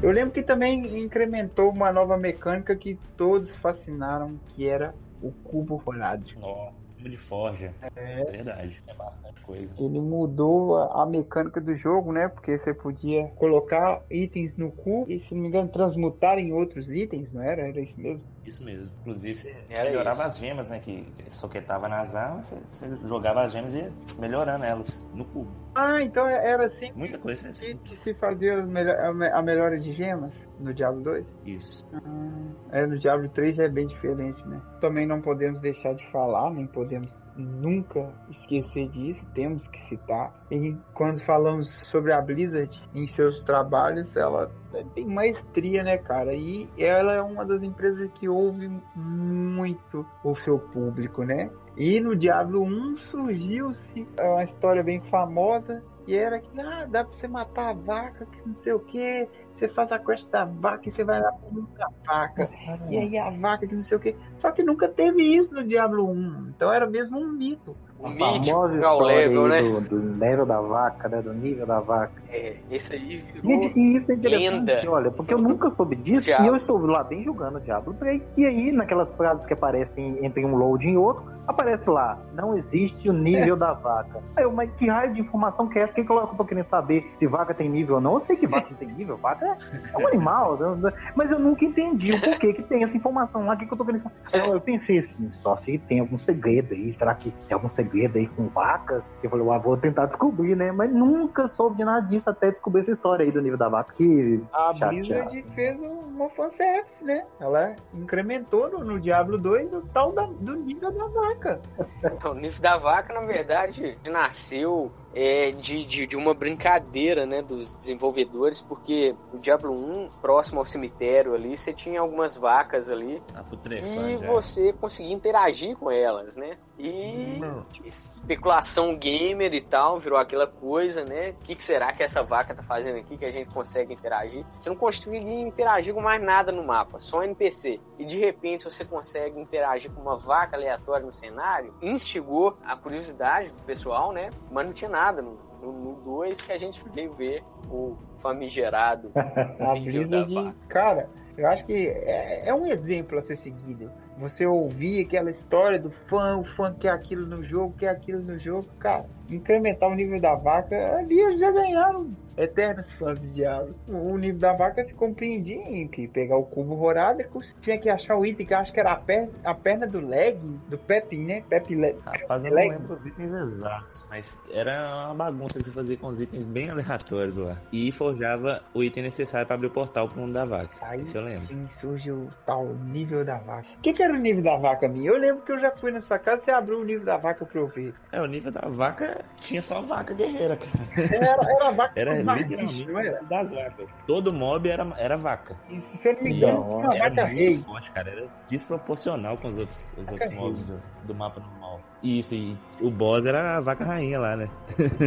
Eu lembro que também incrementou uma nova mecânica que todos fascinaram, que era o cubo rolado. Nossa, de forja. É. Verdade, é bastante coisa. Ele mudou a, mecânica do jogo, né? Porque você podia colocar itens no cubo e, se não me engano, transmutar em outros itens, não era? Era isso mesmo? Isso mesmo. Inclusive, você Era melhorava isso. as gemas, né? Que você soquetava nas armas, você, você, jogava as gemas e ia melhorando elas no cubo. Ah, então era assim. Muita coisa assim. Que se fazia a melhora de gemas no Diablo 2? Isso. Ah, é, no Diablo 3 é bem diferente, né? Também não podemos deixar de falar, nem podemos nunca esquecer disso, temos que citar. E quando falamos sobre a Blizzard em seus trabalhos, ela tem maestria, né, cara? E ela é uma das empresas que ouve muito o seu público, né? E no Diablo 1 surgiu-se uma história bem famosa e era que ah, dá pra você matar a vaca, que não sei o que. Você faz a quest da vaca e você vai lá pra a vaca. E aí a vaca que não sei o que. Só que nunca teve isso no Diablo 1. Então era mesmo um mito. O A mítico famosa é o história level, né? do, do level da vaca, né? Do nível da vaca. É, esse aí virou Gente, e isso é interessante, lenda. olha, porque eu nunca soube disso Diablo. e eu estou lá bem jogando Diablo 3. E aí, naquelas frases que aparecem entre um load e outro, aparece lá, não existe o nível da vaca. Aí eu, mas que raio de informação que é essa? O que, que eu tô querendo saber se vaca tem nível ou não? Eu sei que vaca não tem nível, vaca é, é um animal, né? mas eu nunca entendi o porquê que tem essa informação lá. O que, que eu tô querendo saber? Eu, eu pensei assim, só se tem algum segredo aí, será que tem algum segredo aí com vacas? Eu falei, ah, vou tentar descobrir, né? Mas nunca soube de nada disso até descobrir essa história aí do nível da vaca. Que A chateado. Blizzard fez uma fanservice, né? Ela incrementou no, no Diablo 2 o tal da- do nível da vaca. Então, o nível da vaca, na verdade, nasceu é, de, de, de uma brincadeira né, dos desenvolvedores, porque o Diablo 1, próximo ao cemitério ali, você tinha algumas vacas ali Tá e você conseguia interagir com elas, né? E especulação gamer e tal, virou aquela coisa, né? O que, que será que essa vaca tá fazendo aqui que a gente consegue interagir? Você não conseguia interagir com mais nada no mapa, só NPC. E de repente você consegue interagir com uma vaca aleatória no cenário, instigou a curiosidade do pessoal, né? Mas não tinha nada no, no 2 que a gente veio ver o famigerado A Blizzard, vaca. cara, eu acho que é, é um exemplo a ser seguido. Você ouvir aquela história do fã, o fã quer aquilo no jogo, quer aquilo no jogo, cara, incrementar o nível da vaca, ali eles já ganharam eternos fãs de Diablo. O nível da vaca se compreendia em que pegar o cubo Horadricus, tinha que achar o item que acho que era a perna, a perna do leg, do Pepe, né? Pepe leg. Rapaz, eu não leg. lembro os itens exatos, mas era uma bagunça que você fazia com os itens bem aleatórios lá. E forjava o item necessário pra abrir o portal pro mundo da vaca. Aí Isso eu lembro. surge o tal nível da vaca. O que, que era o nível da vaca, minha? Eu lembro que eu já fui na sua casa e você abriu o nível da vaca pra eu ver. É, o nível da vaca tinha só vaca guerreira, cara. Era, era a vaca Era literalmente bicho, não era? das vacas. Todo mob era, era vaca. E, se eu não me engano, tinha uma era vaca rei. forte, cara. Era desproporcional com os outros, os outros mobs do, do mapa normal. Isso, e o boss era a vaca rainha lá, né?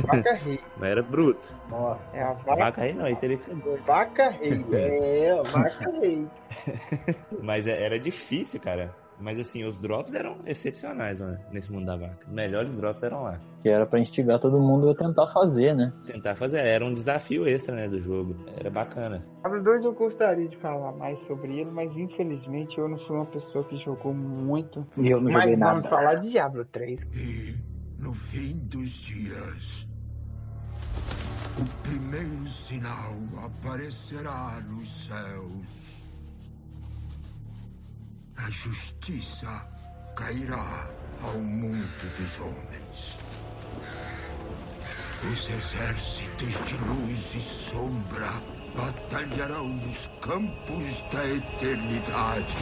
Vaca rei. Mas era bruto. Nossa. É a vaca, vaca rainha não, aí teria que ser doido. vaca rei. É, vaca rei. Mas é- era difícil, cara. Mas assim, os drops eram excepcionais né, nesse mundo da vaca. Os melhores drops eram lá. Que era pra instigar todo mundo a tentar fazer, né? Tentar fazer, era um desafio extra, né, do jogo. Era bacana. Diablo 2 eu gostaria de falar mais sobre ele, mas infelizmente eu não fui uma pessoa que jogou muito. E eu não joguei Mas vamos nada. falar de Diablo 3. E, no fim dos dias, o primeiro sinal aparecerá nos céus. A justiça cairá ao mundo dos homens. Os exércitos de luz e sombra batalharão nos campos da eternidade.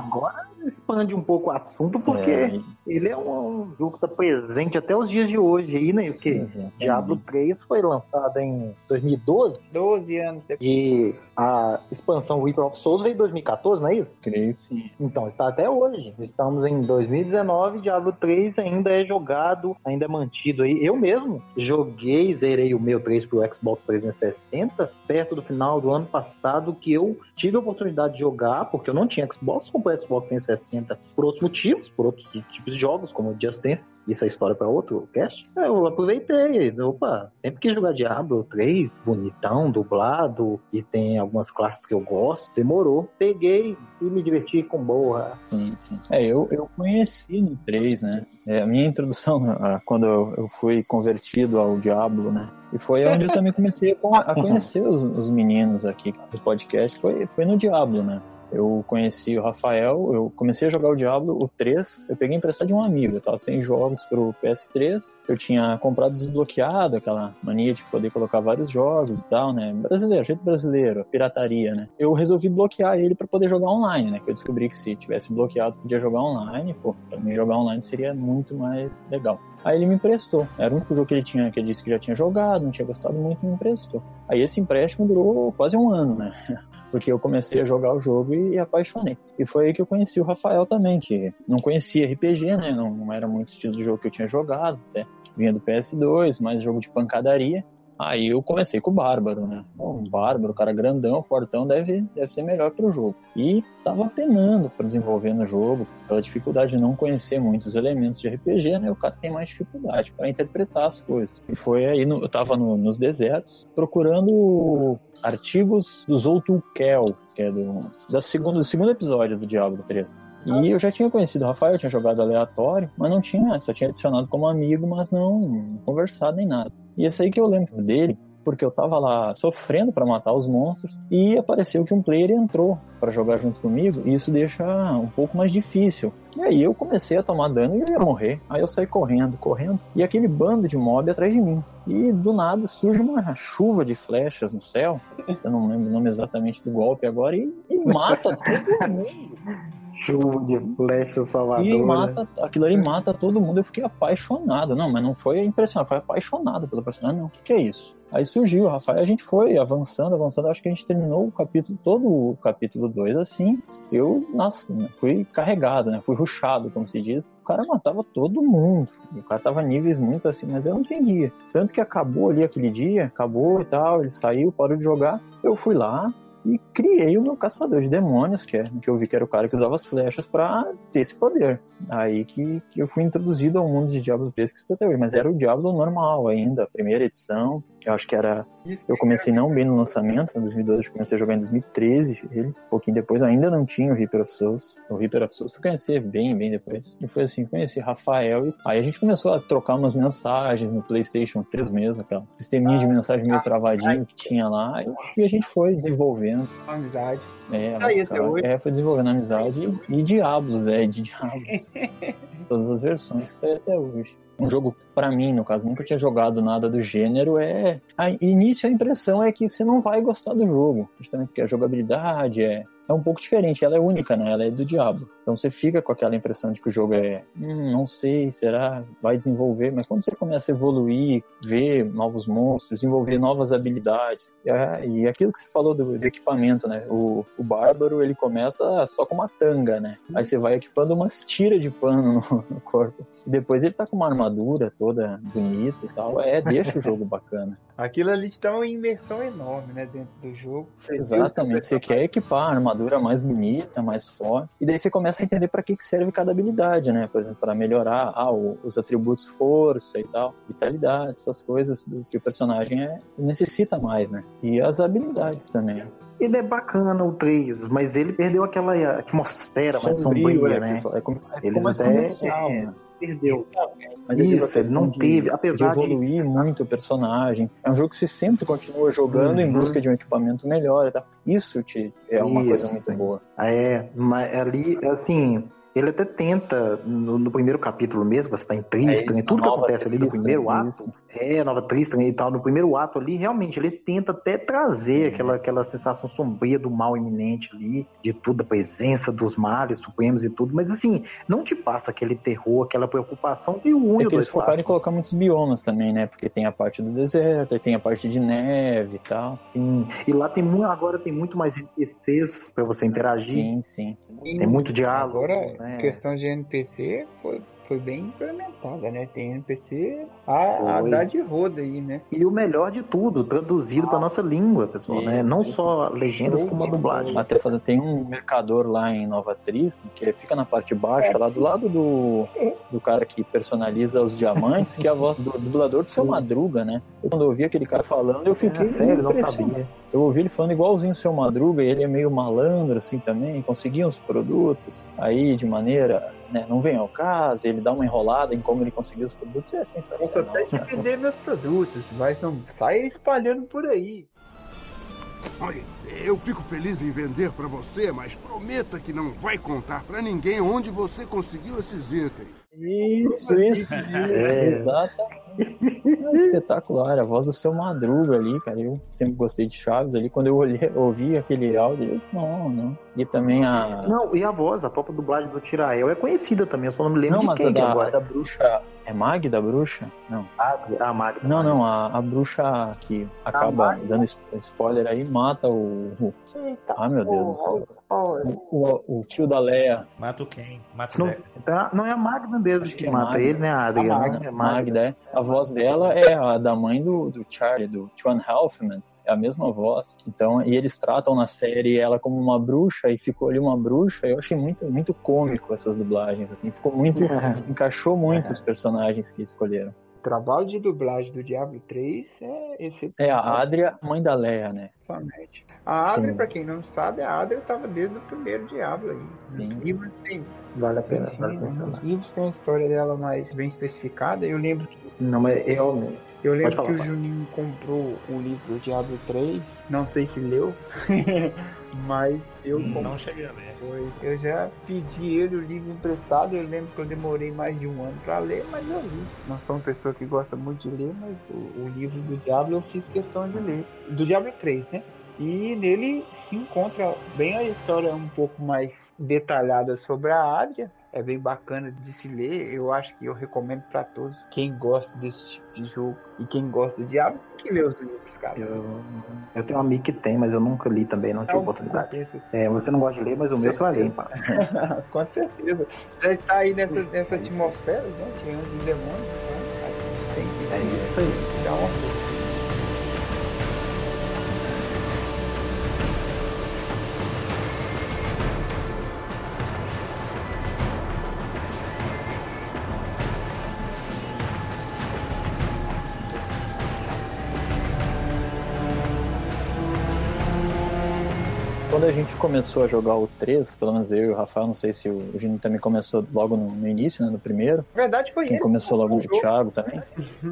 Agora expande um pouco o assunto, porque É, ele é um, um jogo que tá presente até os dias de hoje aí, né? Porque Exatamente. Diablo 3 foi lançado em 2012 12 anos depois. e a expansão Reaper of Souls veio em 2014, não é isso? creio que sim. Então, está até hoje. Estamos em 2019, Diablo 3 ainda é jogado, ainda é mantido aí. Eu mesmo joguei, zerei o meu 3 pro Xbox 360, perto do final do ano passado, que eu tive a oportunidade de jogar, porque eu não tinha Xbox, comprei o Xbox 360 por outros motivos, por outros tipos de jogos, como Just Dance. Isso é história para outro cast. Eu aproveitei, opa, sempre quis jogar Diablo 3, bonitão, dublado, e tem algumas classes que eu gosto. Demorou. Peguei e me diverti com boa. Sim, sim. É, eu, eu conheci no 3, né? É, a minha introdução, quando eu, eu fui convertido ao Diablo, né? E foi onde eu também comecei a conhecer os, os meninos aqui do podcast, foi, foi no Diablo, né? Eu conheci o Rafael, eu comecei a jogar o Diablo, o 3, eu peguei emprestado de um amigo, eu tava sem jogos pro PS3, eu tinha comprado desbloqueado, aquela mania de poder colocar vários jogos e tal, né? Brasileiro, jeito brasileiro, pirataria, né? Eu resolvi bloquear ele pra poder jogar online, né? Que eu descobri que se tivesse bloqueado podia jogar online, pô, pra mim jogar online seria muito mais legal. Aí ele me emprestou. Era o único jogo que ele tinha, que ele disse que já tinha jogado, não tinha gostado muito, me emprestou. Aí esse empréstimo durou quase um ano, né? Porque eu comecei a jogar o jogo e, apaixonei. E foi aí que eu conheci o Rafael também, que não conhecia RPG, né? Não, não era muito estilo de jogo que eu tinha jogado, até. Vinha do PS2, mais jogo de pancadaria. Aí eu comecei com o Bárbaro, né? O Bárbaro, o cara grandão, fortão, deve, deve ser melhor pro jogo. E tava penando para desenvolver no jogo, pela dificuldade de não conhecer muitos elementos de RPG, né? O cara tem mais dificuldade para interpretar as coisas. E foi aí, no, eu tava no- nos desertos, procurando artigos do Zoltulkel, que é do, da do segundo episódio do Diablo 3. E eu já tinha conhecido o Rafael, eu tinha jogado aleatório, mas não tinha, só tinha adicionado como amigo, mas não conversado nem nada. E esse aí que eu lembro dele, porque eu tava lá sofrendo pra matar os monstros e apareceu que um player entrou pra jogar junto comigo e isso deixa um pouco mais difícil. E aí eu comecei a tomar dano e eu ia morrer. Aí eu saí correndo, correndo e aquele bando de mob atrás de mim. E do nada surge uma chuva de flechas no céu. Eu não lembro o nome exatamente do golpe agora e, e mata todo mundo. Chuva de flecha salvador. E né? mata, aquilo ali mata todo mundo. Eu fiquei apaixonado. Não, mas não foi impressionante, foi apaixonado pelo personagem. Não, o que, que é isso? Aí surgiu o Rafael, a gente foi avançando, avançando. Acho que a gente terminou o capítulo, todo o capítulo 2 assim. Eu, nossa, né, fui carregado, né? Fui ruxado, como se diz. O cara matava todo mundo. O cara tava níveis muito assim, mas eu não entendia. Tanto que acabou ali aquele dia, acabou e tal, ele saiu, parou de jogar. Eu fui lá, e criei o meu caçador de demônios, que, é, que eu vi que era o cara que usava as flechas pra ter esse poder. Aí que, que eu fui introduzido ao mundo de Diablo 3 que estou até hoje, mas era o Diablo normal ainda, a primeira edição. Eu acho que era. Eu comecei não bem no lançamento, em 2012, eu comecei a jogar em 2013, ele, um pouquinho depois, eu ainda não tinha o Reaper of Souls. O Reaper of Souls eu conheci bem, bem depois. E foi assim, conheci Rafael, e aí a gente começou a trocar umas mensagens no PlayStation 3 mesmo, aquela sisteminha de mensagem meio travadinho que tinha lá, e a gente foi desenvolvendo. Amizade. É, Tá aí até cara, hoje. é, foi desenvolvendo amizade e, e Diablos, é, de Diablos. Todas as versões que tá aí até hoje. Um jogo, pra mim, no caso, nunca tinha jogado nada do gênero, é. A início a impressão é que você não vai gostar do jogo. Justamente porque a jogabilidade é, é um pouco diferente, ela é única, né? Ela é do Diablo. Então você fica com aquela impressão de que o jogo é. Hum, não sei, será? Vai desenvolver. Mas quando você começa a evoluir, ver novos monstros, desenvolver novas habilidades. é, e aquilo que você falou do, do equipamento, né? O, o Bárbaro, ele começa só com uma tanga, né? Aí você vai equipando umas tiras de pano no, no corpo. E depois ele tá com uma armadura toda bonita e tal. É, deixa o jogo bacana. Aquilo ali te dá uma imersão enorme, né, dentro do jogo. Exatamente. Você quer equipar a armadura mais bonita, mais forte. E daí você começa a entender para que, serve cada habilidade, né? Por exemplo, para melhorar ah, os atributos força e tal, vitalidade, essas coisas do que o personagem é, necessita mais, né? E as habilidades também. Ele é bacana o 3, mas ele perdeu aquela atmosfera mais Sombrio, sombria, é, né? É, como, é Eles mais até- comercial, é, né? Perdeu. Mas a Isso, ele não de- teve, apesar de de- evoluir muito o personagem. É um jogo que você sempre continua jogando em Uhum. busca de um equipamento melhor tal. Isso te, é uma coisa Isso. muito boa. É, mas ali, assim, Ele até tenta, no, no primeiro capítulo mesmo, você tá em Tristan, É, e tudo que acontece ali no primeiro ato, isso. É, a nova Tristan e tal, no primeiro ato ali, realmente, ele tenta até trazer aquela, aquela sensação sombria do mal iminente ali, de tudo, a presença dos males supremos e tudo, mas assim, não te passa aquele terror, aquela preocupação que o um É e que eles focaram em colocar muitos biomas também, né? Porque tem a parte do deserto, aí tem a parte de neve e tal. Sim. E lá tem muito, agora tem muito mais NPCs pra você interagir, Sim, sim. tem muito diálogo, Agora, né? questão de NPC foi, foi bem implementada, né? Tem NPC a, a dar de roda aí, né? E o melhor de tudo, traduzido pra nossa língua, pessoal, né? Isso, Não isso. só legendas, como a dublagem. Até fazer, tem um mercador lá em Nova Tristan, que fica na parte baixa, lá do lado do, do cara que personaliza os diamantes, que é a voz do dublador do seu Madruga, né? Quando eu ouvi aquele cara falando, eu fiquei É, sério, não sabia. Eu ouvi ele falando igualzinho o seu Madruga, e ele é meio malandro assim também, conseguia uns produtos aí de maneira, né, não vem ao caso, ele dá uma enrolada em como ele conseguiu os produtos, é Posso sensacional. até te vender meus produtos, mas não sai espalhando por aí. Olha, eu fico feliz em vender pra você, mas prometa que não vai contar pra ninguém onde você conseguiu esses itens. Isso, isso, É. exatamente. É espetacular, a voz do seu Madruga ali, cara. Eu sempre gostei de Chaves ali. Quando eu olhei, ouvi aquele áudio, eu, não, não. E também a. Não, e a voz, a própria dublagem do Tirael é conhecida também, eu só não me lembro Não, de mas quem a que é da, a agora. da bruxa. É Mag da bruxa? Não. A Magda. Não, não, a, a bruxa que acaba Magda? dando spoiler aí mata o. o ah, meu Deus do céu. O, o- o tio da Leia. Mata o Ken. Mata o Não, tá- não é a Magda mesmo que, que é mata Magda. ele, né, a Adriana? Magda, É Magda, é. A voz dela é a da mãe do, do Charlie, do Chuan Halfman. É a mesma voz. Então, e eles tratam na série ela como uma bruxa e ficou ali uma bruxa. Eu achei muito, muito cômico essas dublagens, assim. Ficou muito. encaixou muito os personagens que escolheram. O trabalho de dublagem do Diablo 3 é excepcional. É a Adria, mãe da Leia, né? Exatamente. A Adria, pra quem não sabe, a Adria estava desde o primeiro Diablo aí. Sim, livros tem, Vale a pena, sim, vale nos mencionar. livros tem a história dela mais bem especificada. Eu lembro que Não, mas eu. Eu lembro falar, que o pai. Juninho comprou o livro do Diablo 3, não sei se leu, mas eu comprei. Não cheguei a ler. Foi. Eu já pedi ele o livro emprestado, eu lembro que eu demorei mais de um ano para ler, mas eu li. Não sou uma pessoa que gosta muito de ler, mas o, o livro do Diablo eu fiz questão de ler. Do Diablo 3, né? E nele se encontra bem a história um pouco mais detalhada sobre a Adria. É bem bacana de se ler. Eu acho que eu recomendo para todos. Quem gosta desse tipo de jogo e quem gosta do Diablo, tem que ler os livros, cara. Eu, eu tenho um amigo que tem, mas eu nunca li também, não tive Não, oportunidade. compensa, É, você não gosta de ler, mas o meu você vai ler, pá. Com certeza. Já está aí nessa, nessa atmosfera, gente, anjos e demônios. Né? Tem que É isso aí. dar uma começou a jogar o 3, pelo menos eu e o Rafael, não sei se o Juninho também começou logo no, no início, né, no primeiro. Na verdade, foi Quem ele. começou logo o Thiago também.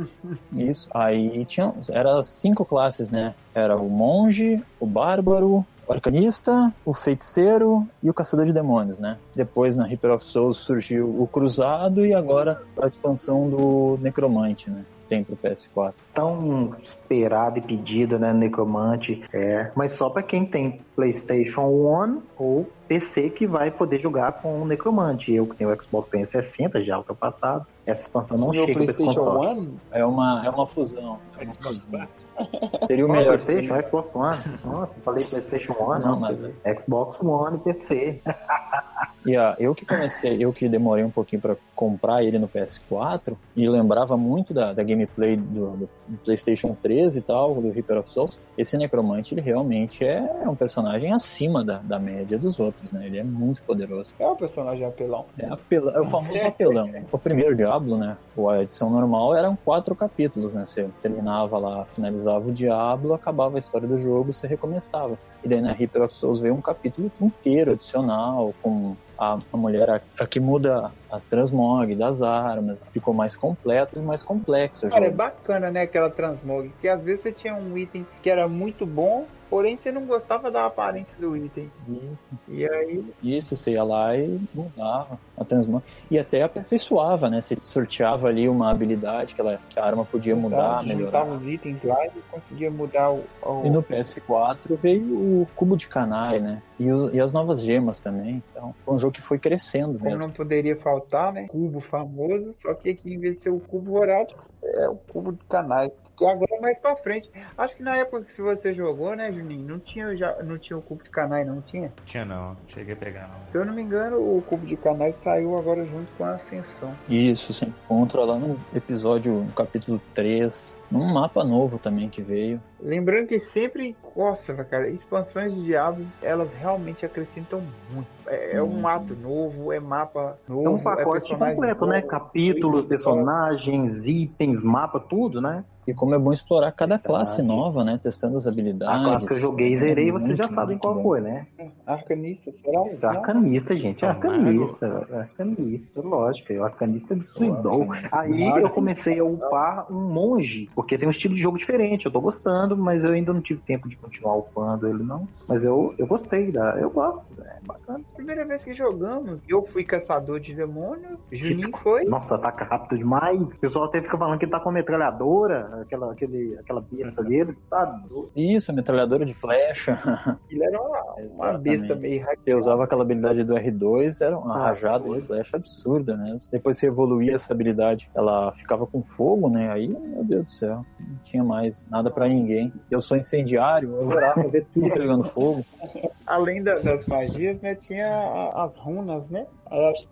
Isso. Aí tinha, era cinco classes, né? Era o monge, o bárbaro, o arcanista, o feiticeiro e o caçador de demônios, né? Depois na Reaper of Souls surgiu o cruzado e agora a expanso do necromante, né? Tem pro PS4. Tão esperado e pedido, né, Necromante. É, mas só pra quem tem PlayStation One ou PC que vai poder jogar com o Necromante. Eu que tenho o Xbox 360 já ultrapassado. Essa expansão não chega pra esse PlayStation console. One, É uma, é uma fusão. É uma Xbox fusão. One. Seria o melhor. PlayStation, Xbox One. Nossa, falei PlayStation One, Não, não, mas- Xbox One e PC. E ah, eu que comecei, eu que demorei um pouquinho pra comprar ele no PS4 e lembrava muito da, da gameplay do, do PlayStation 3 e tal, do Reaper of Souls. Esse Necromante, ele realmente é um personagem acima da, da média dos outros, né? Ele é muito poderoso. é o personagem apelão. É, apela- é o famoso apelão. O primeiro Diablo, né? A edição normal eram quatro capítulos, né? Você terminava lá, finalizava o Diablo, acabava a história do jogo, você recomeçava. E daí na Reaper of Souls veio um capítulo inteiro adicional, com a, a mulher a, a que muda as transmog das armas, ficou mais completo e mais complexo. Cara, é bacana, né, aquela transmog, porque às vezes você tinha um item que era muito bom, Porém, você não gostava da aparência do item. Isso, E aí, isso, você ia lá e mudava a transmão. E até aperfeiçoava, né? Você sorteava ali uma habilidade que, ela, que a arma podia mudar, melhorar. juntava os itens lá e conseguia mudar o. o- E no PS4 veio o cubo de canai, né? E, o- e as novas gemas também. Então, foi um jogo que foi crescendo Como mesmo. não poderia faltar, né? Cubo famoso, só que aqui em vez de ser o cubo horário, é o cubo de canais. Agora é mais pra frente. Acho que na época que você jogou, né, Juninho? Não tinha, já, não tinha o cubo de canais, não tinha? Tinha não, cheguei a pegar não. Se eu não me engano, o cubo de canais saiu agora junto com a Ascensão. Isso, você encontra lá no episódio, no capítulo 3, num mapa novo também que veio. Lembrando que sempre, nossa, cara, expansões de Diablo, elas realmente acrescentam muito. É, é um mato novo, é mapa novo. É um pacote personagem completo, né? novo, Capítulos, história. personagens, itens, mapa, tudo, né? E como é bom explorar cada classe nova, né? Testando as habilidades. A classe que eu joguei e zerei, vocês já sabem qual bom. foi, né? Arcanista, será? É Arcanista, gente, é Ah, arcanista. Arcanista, lógico, é o arcanista destruidor. Aí eu comecei a upar um monge, porque tem um estilo de jogo diferente. Eu tô gostando, mas eu ainda não tive tempo de continuar upando ele, não. Mas eu, eu gostei, da, eu gosto, é bacana. Primeira vez que jogamos, eu fui caçador de demônio, Juninho foi. Nossa, ataca rápido demais. O pessoal até fica falando que ele tá com a metralhadora, aquela, aquele, aquela besta dele. Tá doido. Isso, metralhadora de flecha. Ele era uma, uma besta meio Você usava aquela habilidade do R2, era uma Ah, rajada de doido. flecha absurda, né? Depois você evoluía essa habilidade, ela ficava com fogo, né? Aí, meu Deus do céu, não tinha mais nada pra ninguém. Eu sou incendiário, eu adorava ver tudo pegando fogo. Além da- das magias, né, tinha as runas, né?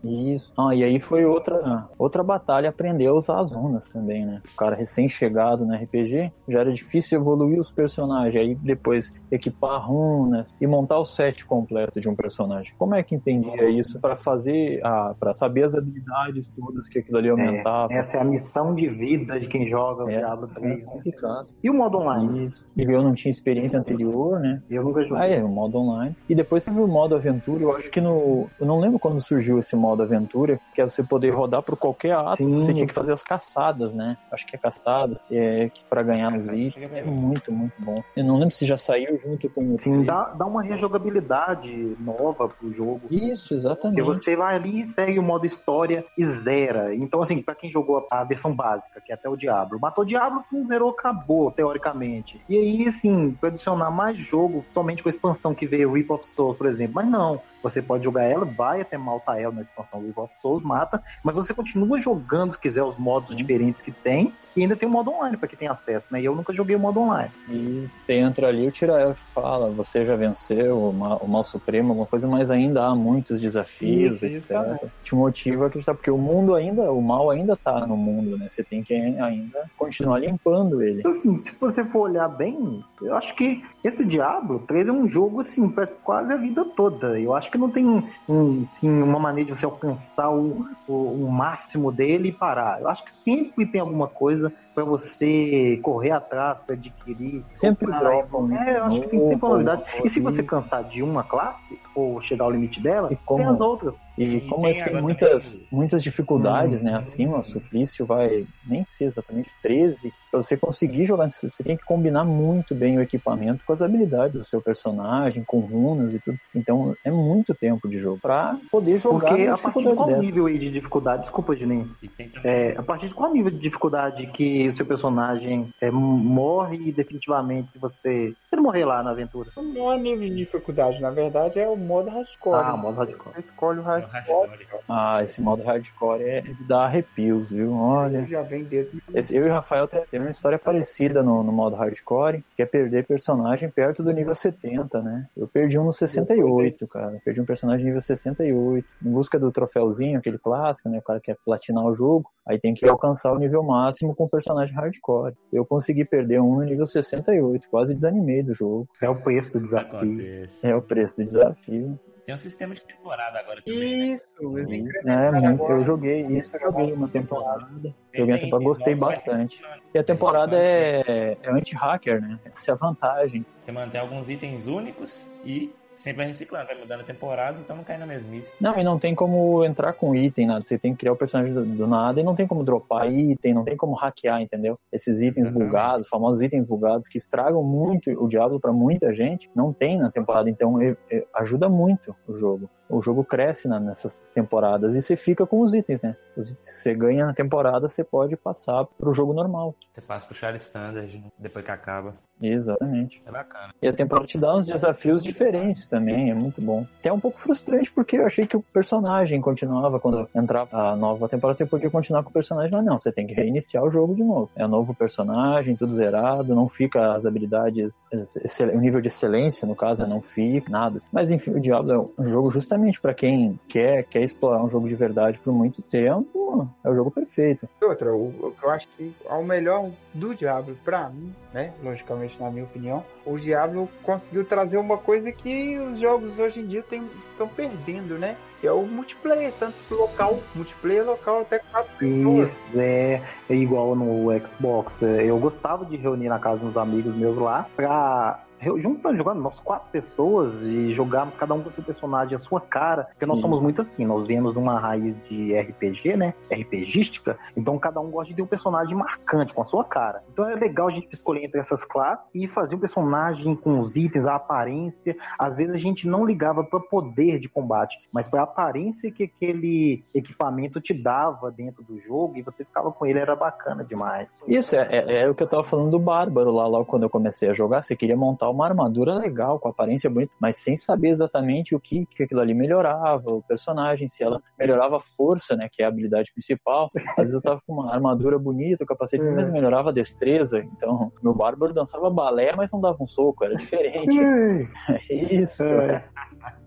Isso. Ah, e aí foi outra, outra batalha aprender a usar as runas também, né? O cara recém-chegado no RPG, já era difícil evoluir os personagens, aí depois equipar runas e montar o set completo de um personagem. Como é que entendia isso para fazer, ah, para saber as habilidades todas que aquilo ali aumentava? Essa é a missão de vida de quem joga o É, Diablo é 3. né? complicado. E o modo online? Isso. E eu não tinha experiência anterior, né? Eu nunca Ah, joguei. é, o modo online. E depois teve o modo aventura. Eu acho que no. Eu não lembro quando surgiu esse modo aventura, que é você poder rodar por qualquer ato. Sim. Você tinha que fazer as caçadas, né? Acho que é caçadas. É, que pra ganhar os itens. É muito, muito bom. Eu não lembro se já saiu junto com o. Sim, dá, dá uma rejogabilidade nova pro jogo. Isso, Porque exatamente. você vai ali e segue o modo história e zera. Então, assim, pra quem jogou a versão básica, que é até o Diablo, matou o Diablo, não zerou, acabou, teoricamente. E aí, assim, pra adicionar mais jogo, somente com a expansão que veio, Reap of Souls, por exemplo. Mas não, você pode jogar ela, vai até Maltael na expansão do Reap of Souls, mata, mas você continua jogando, se quiser, os modos Sim. diferentes que tem. E ainda tem o modo online pra quem tem acesso, né? E eu nunca joguei o modo online. E você entra ali, o Tirael fala, você já venceu o mal, o mal supremo, alguma coisa, mas ainda há muitos desafios, Isso, etc. Te motiva a acreditar, porque o mundo ainda, o mal ainda tá no mundo, né? Você tem que ainda continuar limpando ele. Assim, se você for olhar bem, eu acho que esse Diablo 3 é um jogo, assim, pra quase a vida toda. Eu acho que não tem um, assim, uma maneira de você alcançar o, o, o máximo dele e parar. Eu acho que sempre tem alguma coisa pra você correr atrás, pra adquirir. Sempre Pra- dropa um É, eu acho que tem sempre uma novidade. E se você cansar de uma classe, ou chegar ao limite dela, E como- tem as outras. E Sim, como tem eles têm agora muitas, também. muitas dificuldades, Hum. né? Acima, o suplício vai nem ser exatamente 13. Pra você conseguir jogar, você tem que combinar muito bem o equipamento com as habilidades do seu personagem, com runas e tudo. Então é muito tempo de jogo pra poder jogar Porque a partir de qual dessas. nível aí de dificuldade, desculpa, Juninho, tem. É, a partir de qual nível de dificuldade que o seu personagem é, morre definitivamente se você. Se morrer lá na aventura? Não é nível de dificuldade, na verdade é o modo hardcore. Ah, modo hardcore. Você escolhe o É hardcore. Ah, esse modo hardcore é de dar arrepios, viu? Olha. já vem dentro. Esse- eu e o Rafael te- teve uma história parecida no, no modo hardcore, que é perder personagem perto do nível 70, né? Eu perdi um no 68, cara. Perdi um personagem nível 68. Em busca do troféuzinho, aquele clássico, né? O cara quer platinar o jogo, aí tem que alcançar o nível máximo com o personagem hardcore. Eu consegui perder um no nível 68, quase desanimei do jogo. É o preço do desafio. Acontece. É o preço do desafio. Tem um sistema de temporada agora também. né? Isso, eles É, agora. eu joguei isso, eu joguei uma temporada. Tem Joguei a itens temporada, gostei bastante. mas E a temporada é, é anti-hacker, né? Essa é a vantagem. Você mantém alguns itens únicos e sempre vai reciclando, vai mudando a temporada, então não cai na mesmice. Não, e não tem como entrar com item, nada. Você tem que criar o personagem do, do nada e não tem como dropar item, não tem como hackear, entendeu? Esses itens Exatamente. bugados, famosos itens bugados que estragam muito o Diablo pra muita gente, não tem na temporada, então ajuda muito o jogo. O jogo cresce na- nessas temporadas e você fica com os itens, né? Os itens você ganha na temporada, você pode passar pro jogo normal. Você passa pro Char Standard né, depois que acaba. Exatamente. É bacana. E a temporada te dá uns desafios diferentes também, é muito bom. Até um pouco frustrante, porque eu achei que o personagem continuava, quando entrava a nova temporada, você podia continuar com o personagem, mas não, você tem que reiniciar o jogo de novo. É um novo personagem, tudo zerado, não fica as habilidades, o nível de excelência, no caso, né, não fica, nada. Mas enfim, o Diablo é um jogo justamente pra quem quer, quer explorar um jogo de verdade por muito tempo, é o jogo perfeito. Outra, que eu acho que é o melhor do Diablo, pra mim, né? Logicamente, na minha opinião, o Diablo conseguiu trazer uma coisa que os jogos hoje em dia tem- estão perdendo, né? Que é o multiplayer, tanto local, multiplayer local até quatro pessoas. Isso, é, é igual no Xbox. É, Eu gostava de reunir na casa dos amigos meus lá pra juntando, jogando nós quatro pessoas e jogarmos cada um com seu personagem, a sua cara, porque nós Sim. somos muito assim, nós viemos de uma raiz de RPG, né? RPGística, então cada um gosta de ter um personagem marcante com a sua cara. Então é legal a gente escolher entre essas classes e fazer um personagem com os itens, a aparência. Às vezes a gente não ligava para poder de combate, mas para a aparência que aquele equipamento te dava dentro do jogo e você ficava com ele, era bacana demais. Isso, é, é, é o que eu tava falando do Bárbaro lá, logo quando eu comecei a jogar. Você queria montar uma armadura legal, com aparência bonita, mas sem saber exatamente o que, que aquilo ali melhorava, o personagem, se ela melhorava a força, né, que é a habilidade principal. Às vezes eu tava com uma armadura bonita, o capacete, É. mas melhorava a destreza. Então, meu Bárbaro dançava balé, mas não dava um soco, era diferente. Isso, É.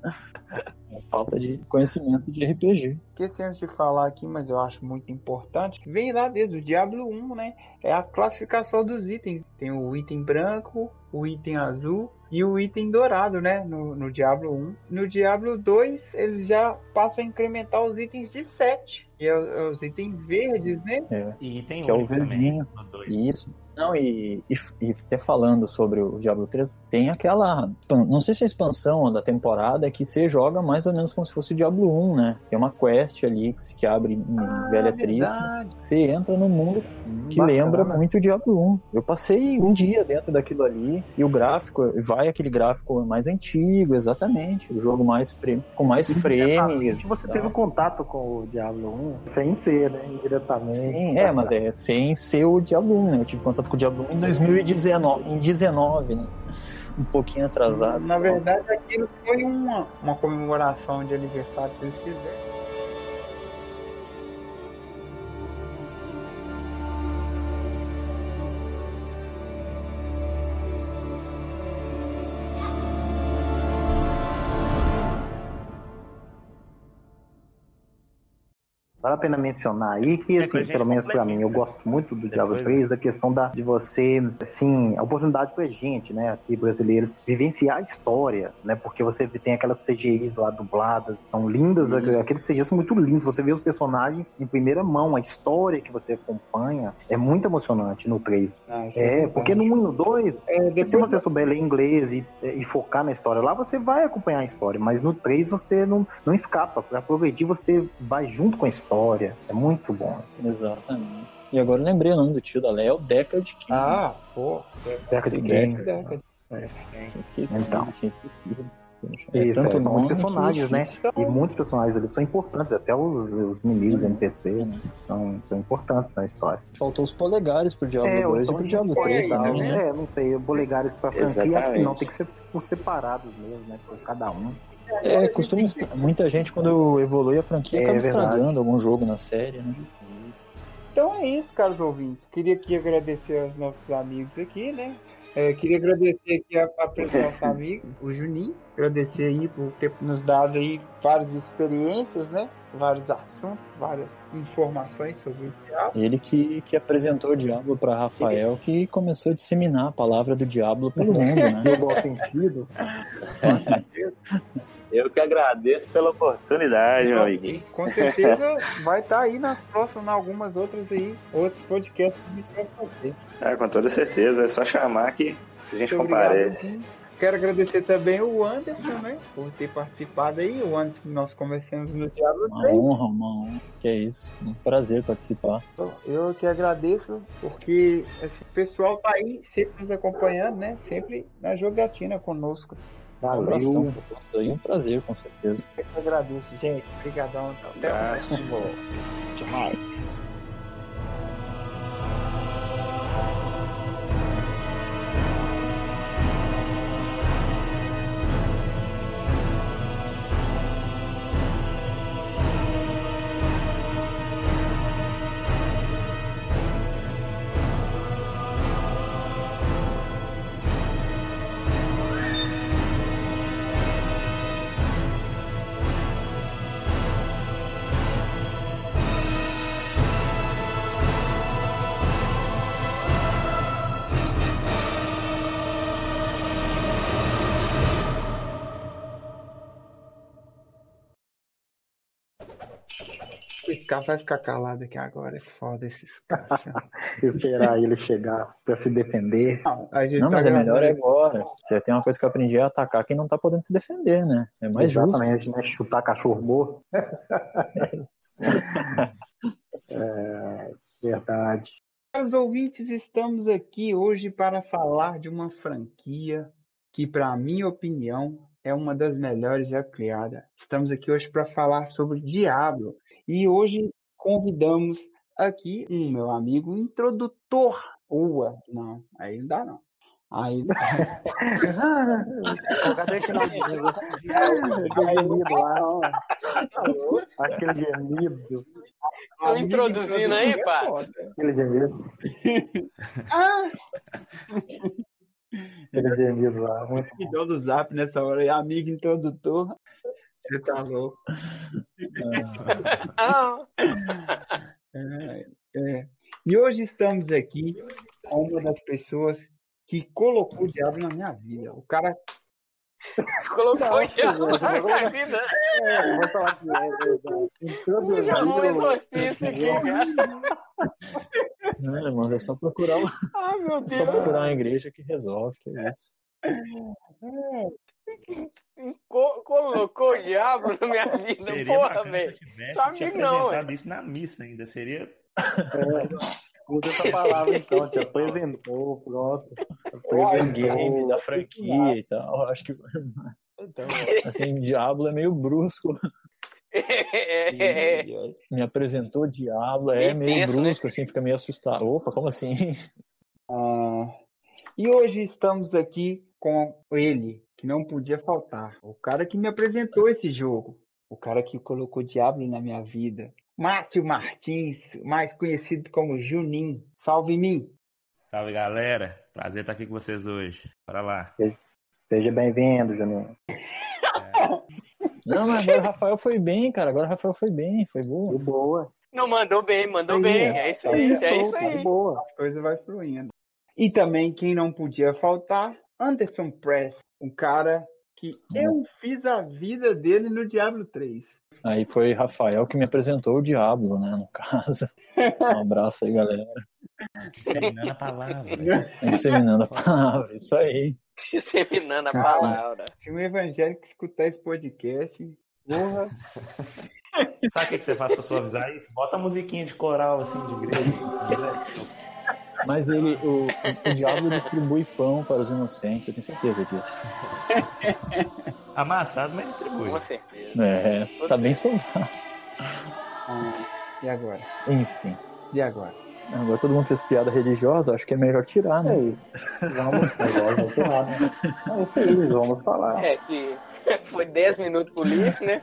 Falta de conhecimento de RPG. esquecemos de falar aqui, mas eu acho muito importante, que vem lá desde o Diablo 1, né? É a classificação dos itens. Tem o item branco, o item azul e o item dourado, né? No, no Diablo 1. No Diablo 2, eles já passam a incrementar os itens de 7. E é, é os itens verdes, né? É. E tem Que é o verdinho. Isso. Não, e, e, e até falando sobre o Diablo 3, tem aquela. Não sei se é a expansão da temporada que você joga mais ou menos como se fosse o Diablo 1, né? Tem uma quest ali que, se- que abre em Velha Triste. verdade. Você entra no mundo que Bacana. lembra muito o Diablo 1. Eu passei um dia dentro daquilo ali e o gráfico, vai aquele gráfico mais antigo, exatamente. O jogo mais frame, com mais frame. Você teve contato com o Diablo 1, sem ser, né? Indiretamente. Sim, é, mas é sem ser o Diablo 1, né? Eu tive contato com o Diablo 1 em 2019, em 19, né? Um pouquinho atrasado. Na só. verdade, aquilo foi uma, uma comemoração de aniversário que eles fizeram. Vale a pena mencionar aí que, É, assim, pelo menos pra mim, eu complementa. gosto muito do Diablo Depois- 3, da questão da, de você, assim, a oportunidade pra gente, né, aqui brasileiros, vivenciar a história, né, porque você tem aquelas CGIs lá dubladas, são lindas, Isso. aqueles CGIs são muito lindos, você vê os personagens em primeira mão, a história que você acompanha é muito emocionante no 3. É, porque no 1 e no 2, É, se você souber ler inglês e, e focar na história lá, você vai acompanhar a história. Mas no 3 você não, não escapa. Pra progredir, você vai junto com a história. É muito bom. Exatamente. E agora eu lembrei o nome do tio da Leia, é o Deckard King. Ah, pô. Deca de game. Deca. esquecido. Então. Tinha esquecido. Isso, tanto é, são muitos personagens, né? difícil. E muitos personagens eles são importantes, até os, os inimigos, Uhum. NPCs, Uhum. são, são importantes na história. Faltou os polegares pro Diablo 2 ou e então pro Diablo pode 3 usar, também, né? É, não sei, bolegares pra franquia, acho que não, tem que ser por separados mesmo, né? Por cada um. É, costuma muita gente quando evolui a franquia É acaba verdade. estragando algum jogo na série, né? Então é isso, caros ouvintes. Queria aqui agradecer aos nossos amigos aqui, né? É, queria agradecer aqui a, a presença do nosso amigo, o Juninho. Agradecer aí por ter nos dado aí várias experiências, né? Vários assuntos, várias informações sobre o diabo. Ele que, que apresentou o Diablo pra Rafael, que começou a disseminar a palavra do Diablo pelo mundo, né? No bom sentido. Eu que agradeço pela oportunidade, meu amigo. Com certeza vai estar aí nas próximas, em algumas outras aí, outros podcasts que a gente vai fazer. Ah, com toda certeza, é só chamar que a gente Muito obrigado, comparece. Juninho. Quero agradecer também o Anderson, né? Por ter participado aí. O Anderson que nós conversamos no Diablo Uma 3. honra, uma honra. Que é isso. Um prazer participar. Eu que agradeço, porque esse pessoal tá aí sempre nos acompanhando, né? Sempre na jogatina conosco. Um abração pra todos aí. Um prazer, com certeza. Eu que agradeço, gente. Obrigadão. Até o próximo. Tchau. Cara vai ficar calado aqui agora. É foda esses caras. Esperar ele chegar pra se defender. Não, a gente Não, tá mas é melhor é agora. Você tem uma coisa que eu aprendi é atacar quem não tá podendo se defender, né? É mais justo. Exatamente, né? Chutar cachorro morto. É, verdade. Caros ouvintes, estamos aqui hoje para falar de uma franquia que, para minha opinião, é uma das melhores já criada. Estamos aqui hoje para falar sobre Diablo e hoje convidamos aqui um meu amigo introdutor. Ua, não, aí não dá não. Aí Cadê aquele gemido? Aquele gemido lá, ó. Aquele gemido. Tô introduzindo aí, Pato. Aquele gemido. Ah, Aquele gemido lá. Muito do zap nessa hora, e amigo introdutor. Você tá louco. Ah, É, é. E hoje estamos aqui com uma das pessoas que colocou o diabo na minha vida. O cara colocou o Nossa, diabo gente, na minha vida. É, vou falar que é, é, é, Chamou um introduziu- exorcista aqui, cara. Não, irmãos, é só procurar, uma- Ah, meu é só Deus. procurar uma igreja que resolve, que é isso. Co- colocou o diabo na minha vida. Seria Porra, velho. Só amigo não, apresentado isso na missa ainda. Seria. Usa essa palavra então, te apresentou, pronto. O Apresentou. game da franquia e tal. Acho que Então, assim, Diablo é meio brusco. É, Me apresentou Diablo, é Meio né? brusco, assim, fica meio assustado. Opa, como assim? ah, e hoje estamos aqui com ele, que não podia faltar. O cara que me apresentou esse jogo. O cara que colocou Diablo na minha vida. Márcio Martins, mais conhecido como Juninho. Salve mim. Salve, galera. Prazer estar aqui com vocês hoje. Bora lá. Seja bem-vindo, Juninho. Não, mas agora o Rafael foi bem, cara. Agora o Rafael foi bem, foi boa. De boa. Não, mandou bem, mandou Aí, bem. é. É isso aí, é isso de aí. boa. As coisas vai fluindo. E também quem não podia faltar, Anderson Press, um cara que eu fiz a vida dele no Diablo 3. Aí foi Rafael que me apresentou o Diablo, né, no caso. Um abraço aí, galera. Terminando a palavra. Disseminando a palavra, isso aí. Disseminando a palavra. Se um evangélico escutar esse podcast, porra, Sabe o que que você faz pra suavizar isso? Bota a musiquinha de coral, assim, de igreja. Mas ele, o, o, o Diablo distribui pão para os inocentes, eu tenho certeza disso. Amassado, mas distribui. Com certeza. É, tá bem saudável. ah, e agora? Enfim. E agora? Agora todo mundo fez piada religiosa, acho que é melhor tirar, né? Aí, vamos, agora vamos falar. né? É isso aí, vamos falar. É que foi 10 minutos por isso, né?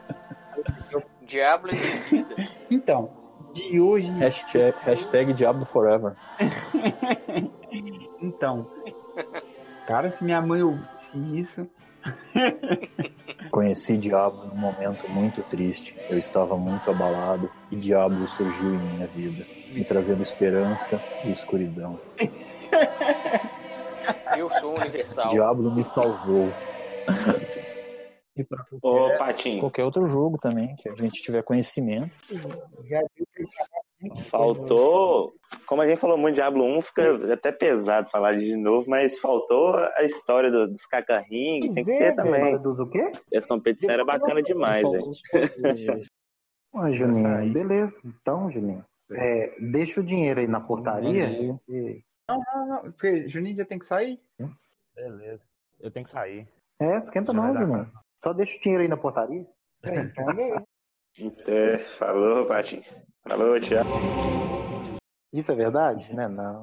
Diablo e vida. Então, de hoje, Hashtag, hashtag Diablo Forever. então, cara, se minha mãe ouvisse isso, Conheci Diablo num momento muito triste. Eu estava muito abalado e Diablo surgiu em minha vida, me trazendo esperança e escuridão. Eu sou universal. Diablo me salvou. E para qualquer, Patinho, qualquer outro jogo também, que a gente tiver conhecimento. já viu que faltou, como a gente falou muito de Diablo 1, fica até pesado falar de novo, mas faltou a história do, dos cacarrinhos, tem que ter também. Dos o quê? Essa competição era bacana demais, velho. Ué, Juninho, beleza. Então, Juninho, é, deixa o dinheiro aí na portaria. e- Não, não, não. Porque Juninho já tem que sair. Beleza. Eu tenho que sair. É, esquenta não, Juninho. Só deixa o dinheiro aí na portaria. É, então. É, falou, Patinho. Falou, tchau. Isso é verdade? Né? Não.